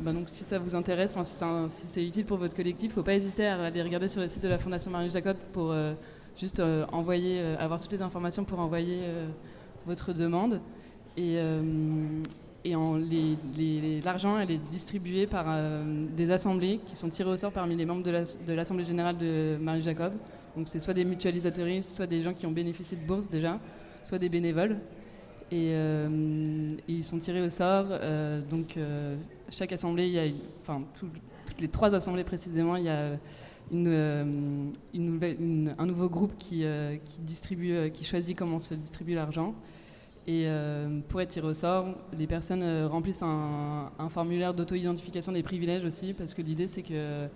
bah donc, si ça vous intéresse, si c'est utile pour votre collectif, faut pas hésiter à aller regarder sur le site de la Fondation Marius Jacob pour euh, juste euh, envoyer, avoir toutes les informations pour envoyer votre demande. Et, l'argent, elle est distribuée par des assemblées qui sont tirées au sort parmi les membres de l'as- de l'Assemblée générale de Marius Jacob. Donc c'est soit des mutualisatrices, soit des gens qui ont bénéficié de bourses déjà, soit des bénévoles. Et, euh, et ils sont tirés au sort. euh, donc euh, chaque assemblée, il y a, enfin tout- toutes les trois assemblées précisément, il y a un nouveau groupe qui, distribue, qui choisit comment se distribue l'argent. Et pour être tiré au sort, les personnes remplissent un, formulaire d'auto-identification des privilèges aussi, parce que l'idée c'est que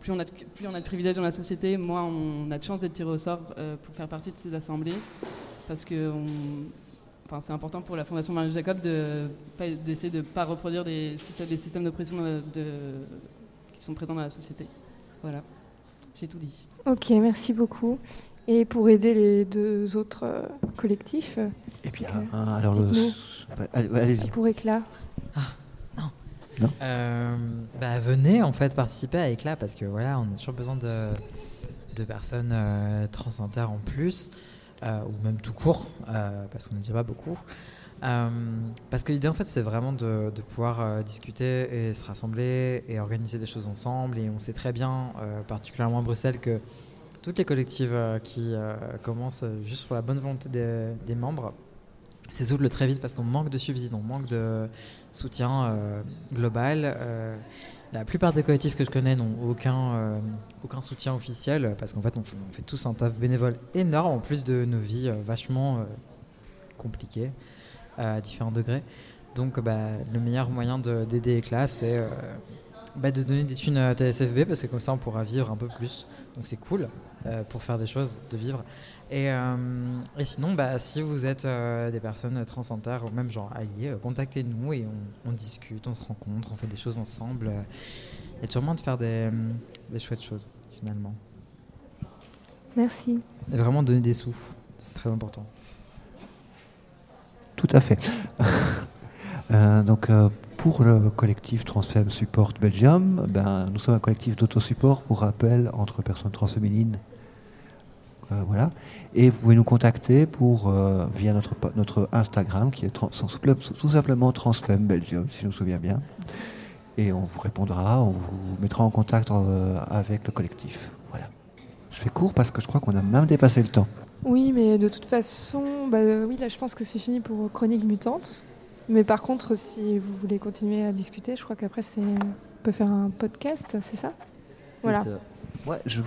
plus on, a de, privilèges dans la société, moins on a de chances d'être tiré au sort pour faire partie de ces assemblées, parce que enfin, c'est important pour la Fondation Marius Jacob de d'essayer de ne pas reproduire des systèmes, des systèmes d'oppression de- de- qui sont présents dans la société. Voilà, j'ai tout dit. Ok, merci beaucoup. Et pour aider les deux autres euh, collectifs, donc, ah, euh, ah, alors le- allez- allez-y. Pour éclat. Euh, bah, venez en fait participer à Éclat parce que voilà, on a toujours besoin de, de personnes euh, trans inter en plus, euh, ou même tout court, euh, parce qu'on n'est déjà pas beaucoup. Euh, parce que l'idée en fait c'est vraiment de, pouvoir euh, discuter et se rassembler et organiser des choses ensemble et on sait très bien, euh, particulièrement à Bruxelles, que toutes les collectives euh, qui euh, commencent euh, juste sur la bonne volonté des, des membres s'essoufflent très vite parce qu'on manque de subsides, on manque de soutien euh, global. La plupart des collectifs que je connais n'ont aucun, euh, soutien officiel parce qu'en fait on, fait tous un taf bénévole énorme en plus de nos vies euh, vachement euh, compliquées à différents degrés. Donc bah, le meilleur moyen de- d'aider les classes c'est bah, de donner des thunes à TSFB parce que comme ça on pourra vivre un peu plus. Donc c'est cool pour faire des choses, de vivre. Et, euh, et sinon, bah, si vous êtes euh, des personnes trans inter ou même genre alliés, euh, contactez-nous et on, on discute, on se rencontre, on fait des choses ensemble. Il y a toujours moyen de faire des, des chouettes choses finalement. Merci. Et vraiment donner des sous, c'est très important. Tout à fait. Euh, donc, euh, pour le collectif Transfem Support Belgium, ben, nous sommes un collectif d'autosupport, pour rappel, entre personnes transféminines. Euh, voilà. Et vous pouvez nous contacter pour, euh, via notre, Instagram, qui est trans- tout simplement Transfem Belgium, si je me souviens bien. Et on vous répondra, on vous mettra en contact euh, avec le collectif. Voilà. Je fais court parce que je crois qu'on a même dépassé le temps. Oui, mais de toute façon, bah, euh, oui, là, je pense que c'est fini pour Chronique Mutante. Mais par contre, si vous voulez continuer à discuter, je crois qu'après, on peut faire un podcast, c'est ça? Voilà. ça. Je,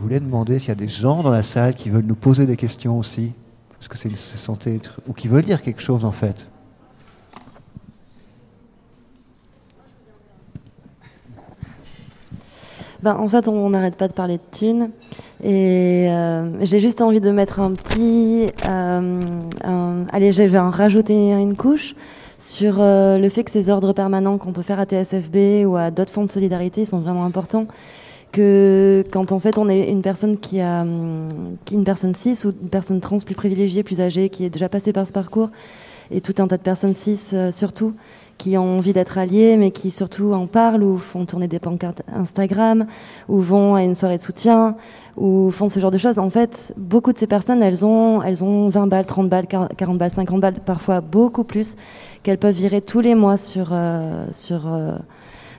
voulais demander s'il y a des gens dans la salle qui veulent nous poser des questions aussi. Parce que c'est censé être. ou qui veulent dire quelque chose en fait. Ben, en fait, on n'arrête pas de parler de thunes. Et euh, j'ai juste envie de mettre un petit. euh, allez, je vais en rajouter une couche sur euh, le fait que ces ordres permanents qu'on peut faire à TSFB ou à d'autres fonds de solidarité sont vraiment importants. Que quand en fait on est une personne qui a hum, une personne cis ou une personne trans plus privilégiée, plus âgée, qui est déjà passée par ce parcours, et tout un tas de personnes cis euh, surtout qui ont envie d'être alliées, mais qui surtout en parlent ou font tourner des pancartes Instagram, ou vont à une soirée de soutien, ou font ce genre de choses. En fait, beaucoup de ces personnes, elles ont, elles ont 20 balles, 30 balles, 40 balles, 50 balles, parfois beaucoup plus, qu'elles peuvent virer tous les mois sur... euh, sur euh,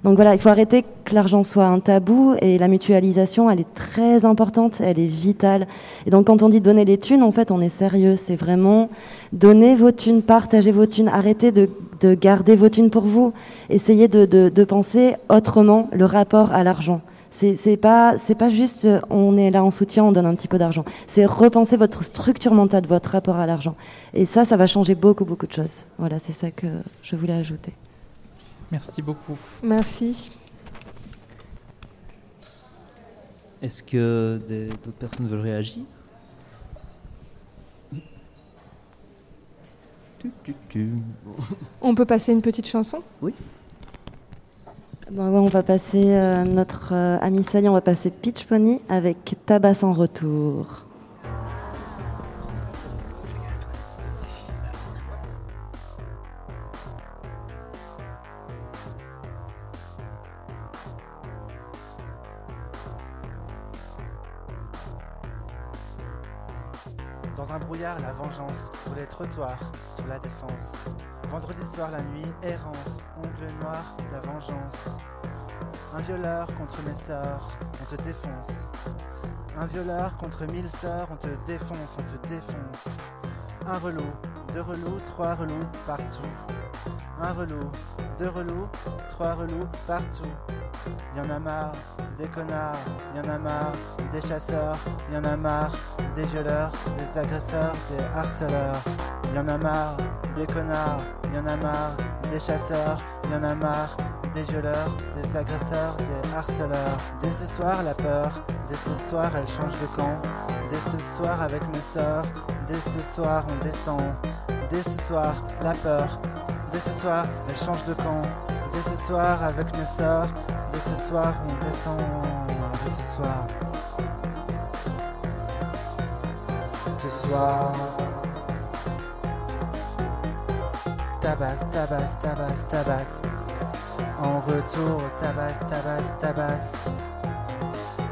donc voilà, il faut arrêter que l'argent soit un tabou et la mutualisation, elle est très importante, elle est vitale. Et donc quand on dit donner les thunes, en fait, on est sérieux. C'est vraiment donner vos thunes, partagez vos thunes, arrêtez de, de garder vos thunes pour vous. Essayez de, de, penser autrement le rapport à l'argent. C'est pas pas juste euh, on est là en soutien, on donne un petit peu d'argent. C'est repenser votre structure mentale, votre rapport à l'argent. Et ça, ça va changer beaucoup beaucoup de choses. Voilà, c'est ça que je voulais ajouter. Merci beaucoup. Merci. Est-ce que d'autres personnes veulent réagir? Tu, tu, tu. On peut passer une petite chanson? Oui. Ben ouais, on va passer euh, notre euh, ami Sally, on va passer Pitch Pony avec Tabac en retour. Sur la défense. Vendredi soir, la nuit, errance, ongles noirs, la vengeance. Un violeur contre mes sœurs, on te défonce. Un violeur contre mille sœurs, on te défonce, on te défonce. Un relou, deux relous, trois relous, partout. Un relou, deux relous, trois relous, partout. Y en a marre des connards, y en a marre des chasseurs, y en a marre des violeurs, des agresseurs, des harceleurs. Y en a marre des connards, y en a marre des chasseurs, y en a marre des violeurs, des agresseurs, des harceleurs. Dès ce soir, la peur, dès ce soir, elle change de camp. Dès ce soir, avec mes sœurs, dès ce soir, on descend. Dès ce soir, la peur, dès ce soir, elle change de camp. Dès ce soir, avec mes sœurs, dès ce soir, on descend. Dès ce soir. Ce soir. Tabasse, tabasse, tabasse, tabasse. En retour, tabasse, tabasse, tabasse.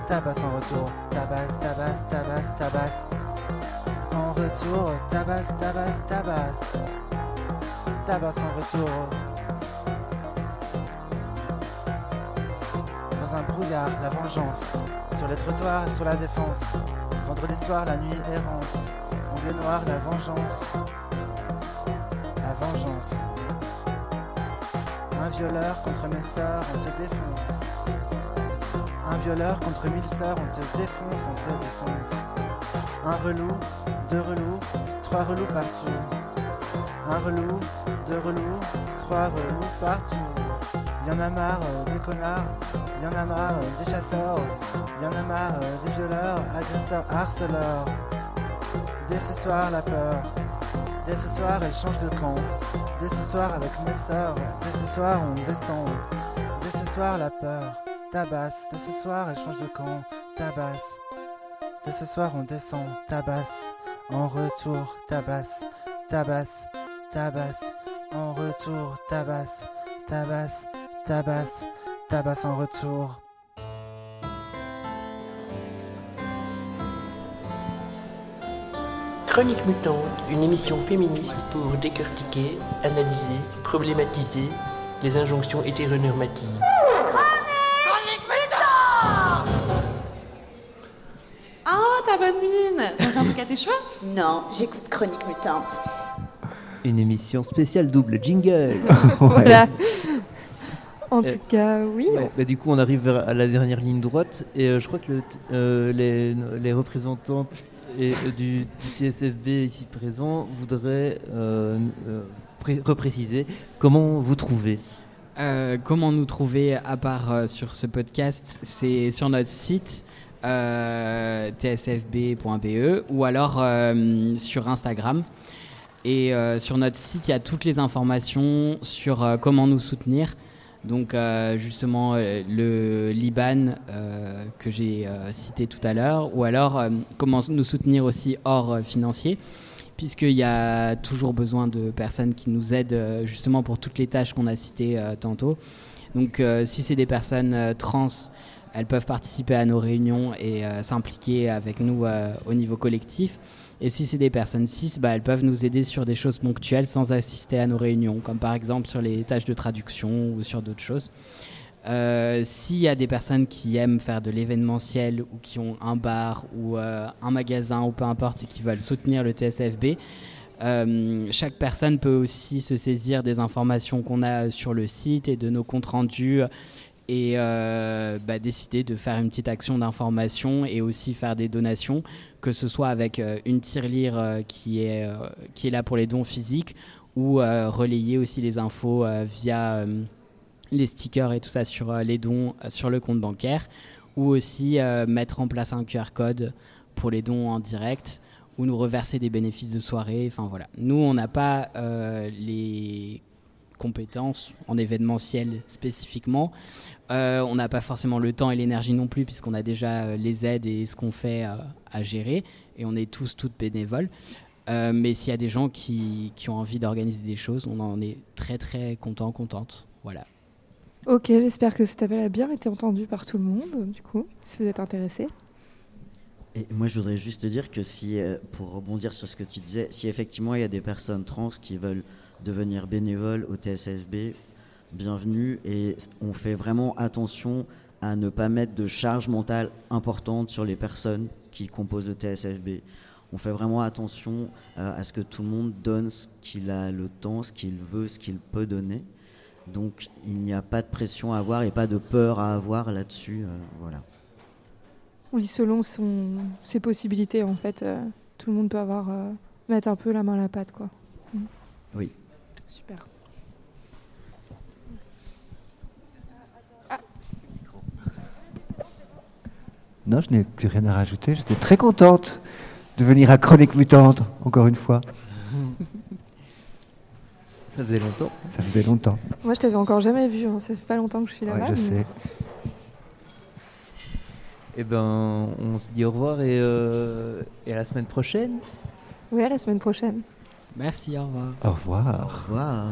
Tabasse en retour, tabasse, tabasse, tabasse, tabasse. En retour, tabasse, tabasse, tabasse. Tabasse en retour. Dans un brouillard, la vengeance. Sur les trottoirs, sur la défense. Vendredi soir, la nuit errance. Onglet noir, la vengeance. Violeur contre mes sœurs, on te défonce. Un violeur contre mille sœurs, on te défonce, on te défonce. Un relou, deux relous, trois relous partout. Un relou, deux relous, trois relous partout. Y en a marre euh, des connards, y en a marre euh, des chasseurs, y en a marre euh, des violeurs, agresseurs, harceleurs. Dès ce soir, la peur. Dès ce soir, elle change de camp. Dès ce soir, avec mes sœurs. Dès ce soir, on descend. Dès ce soir, la peur. Tabasse. Dès ce soir, elle change de camp. Tabasse. Dès ce soir, on descend. Tabasse. En retour, tabasse. Tabasse. Tabasse. En retour, tabasse. Tabasse. Tabasse. Tabasse en retour. Chronique Mutante, une émission féministe pour décortiquer, analyser, problématiser les injonctions hétéronormatives. Oh, ta bonne mine T'as fait un truc à tes cheveux? Non, j'écoute Chronique Mutante. Une émission spéciale double jingle. Voilà. En Eh, tout cas, oui. ouais, bah, du coup, on arrive à la dernière ligne droite et euh, je crois que le t- euh, les, les représentants et, euh, du, TSFB ici présents voudraient euh, euh, pré- repréciser comment vous trouvez. Euh, comment nous trouver à part sur ce podcast? C'est sur notre site euh, tsfb.be ou alors sur Instagram. Et sur notre site, il y a toutes les informations sur comment nous soutenir. Donc euh, justement euh, le Liban euh, que j'ai cité tout à l'heure, ou alors comment nous soutenir aussi hors financier puisqu'il y a toujours besoin de personnes qui nous aident justement pour toutes les tâches qu'on a citées tantôt. Donc si c'est des personnes trans, elles peuvent participer à nos réunions et s'impliquer avec nous au niveau collectif. Et si c'est des personnes cis, bah, elles peuvent nous aider sur des choses ponctuelles sans assister à nos réunions, comme par exemple sur les tâches de traduction ou sur d'autres choses. Euh, S'il y a des personnes qui aiment faire de l'événementiel ou qui ont un bar ou euh, un magasin ou peu importe et qui veulent soutenir le TSFB, euh, chaque personne peut aussi se saisir des informations qu'on a sur le site et de nos comptes rendus et euh, bah, décider de faire une petite action d'information et aussi faire des donations, que ce soit avec euh, une tirelire euh, qui, est, qui est là pour les dons physiques ou relayer aussi les infos via les stickers et tout ça sur les dons sur le compte bancaire ou aussi mettre en place un QR code pour les dons en direct ou nous reverser des bénéfices de soirée. Enfin voilà. Nous, on n'a pas les compétences en événementiel spécifiquement. Euh, on n'a pas forcément le temps et l'énergie non plus puisqu'on a déjà euh, les aides et ce qu'on fait euh, à gérer et on est tous toutes bénévoles. Euh, mais s'il y a des gens qui, qui ont envie d'organiser des choses, on en est très très content, contente. Voilà. Ok, j'espère que cet appel a bien été entendu par tout le monde, du coup, si vous êtes intéressé. Et moi, je voudrais juste te dire que si, euh, pour rebondir sur ce que tu disais, si effectivement il y a des personnes trans qui veulent devenir bénévoles au TSFB, bienvenue. Et on fait vraiment attention à ne pas mettre de charge mentale importante sur les personnes qui composent le TSFB. On fait vraiment attention euh, à ce que tout le monde donne ce qu'il a le temps, ce qu'il veut, ce qu'il peut donner. Donc il n'y a pas de pression à avoir et pas de peur à avoir là-dessus. euh, voilà. Oui, selon son, ses possibilités, en fait, euh, tout le monde peut avoir, euh, mettre un peu la main à la pâte, quoi. Oui. Super. Non, je n'ai plus rien à rajouter. J'étais très contente de venir à Chronique Mutante, encore une fois. Ça faisait longtemps. Ça faisait longtemps. Moi, je t'avais encore jamais vu, hein, ça fait pas longtemps que je suis Ouais, là-bas. je mais- sais. Eh ben, on se dit au revoir et, euh, et à la semaine prochaine. Oui, à la semaine prochaine. Merci, au revoir. Au revoir. Au revoir.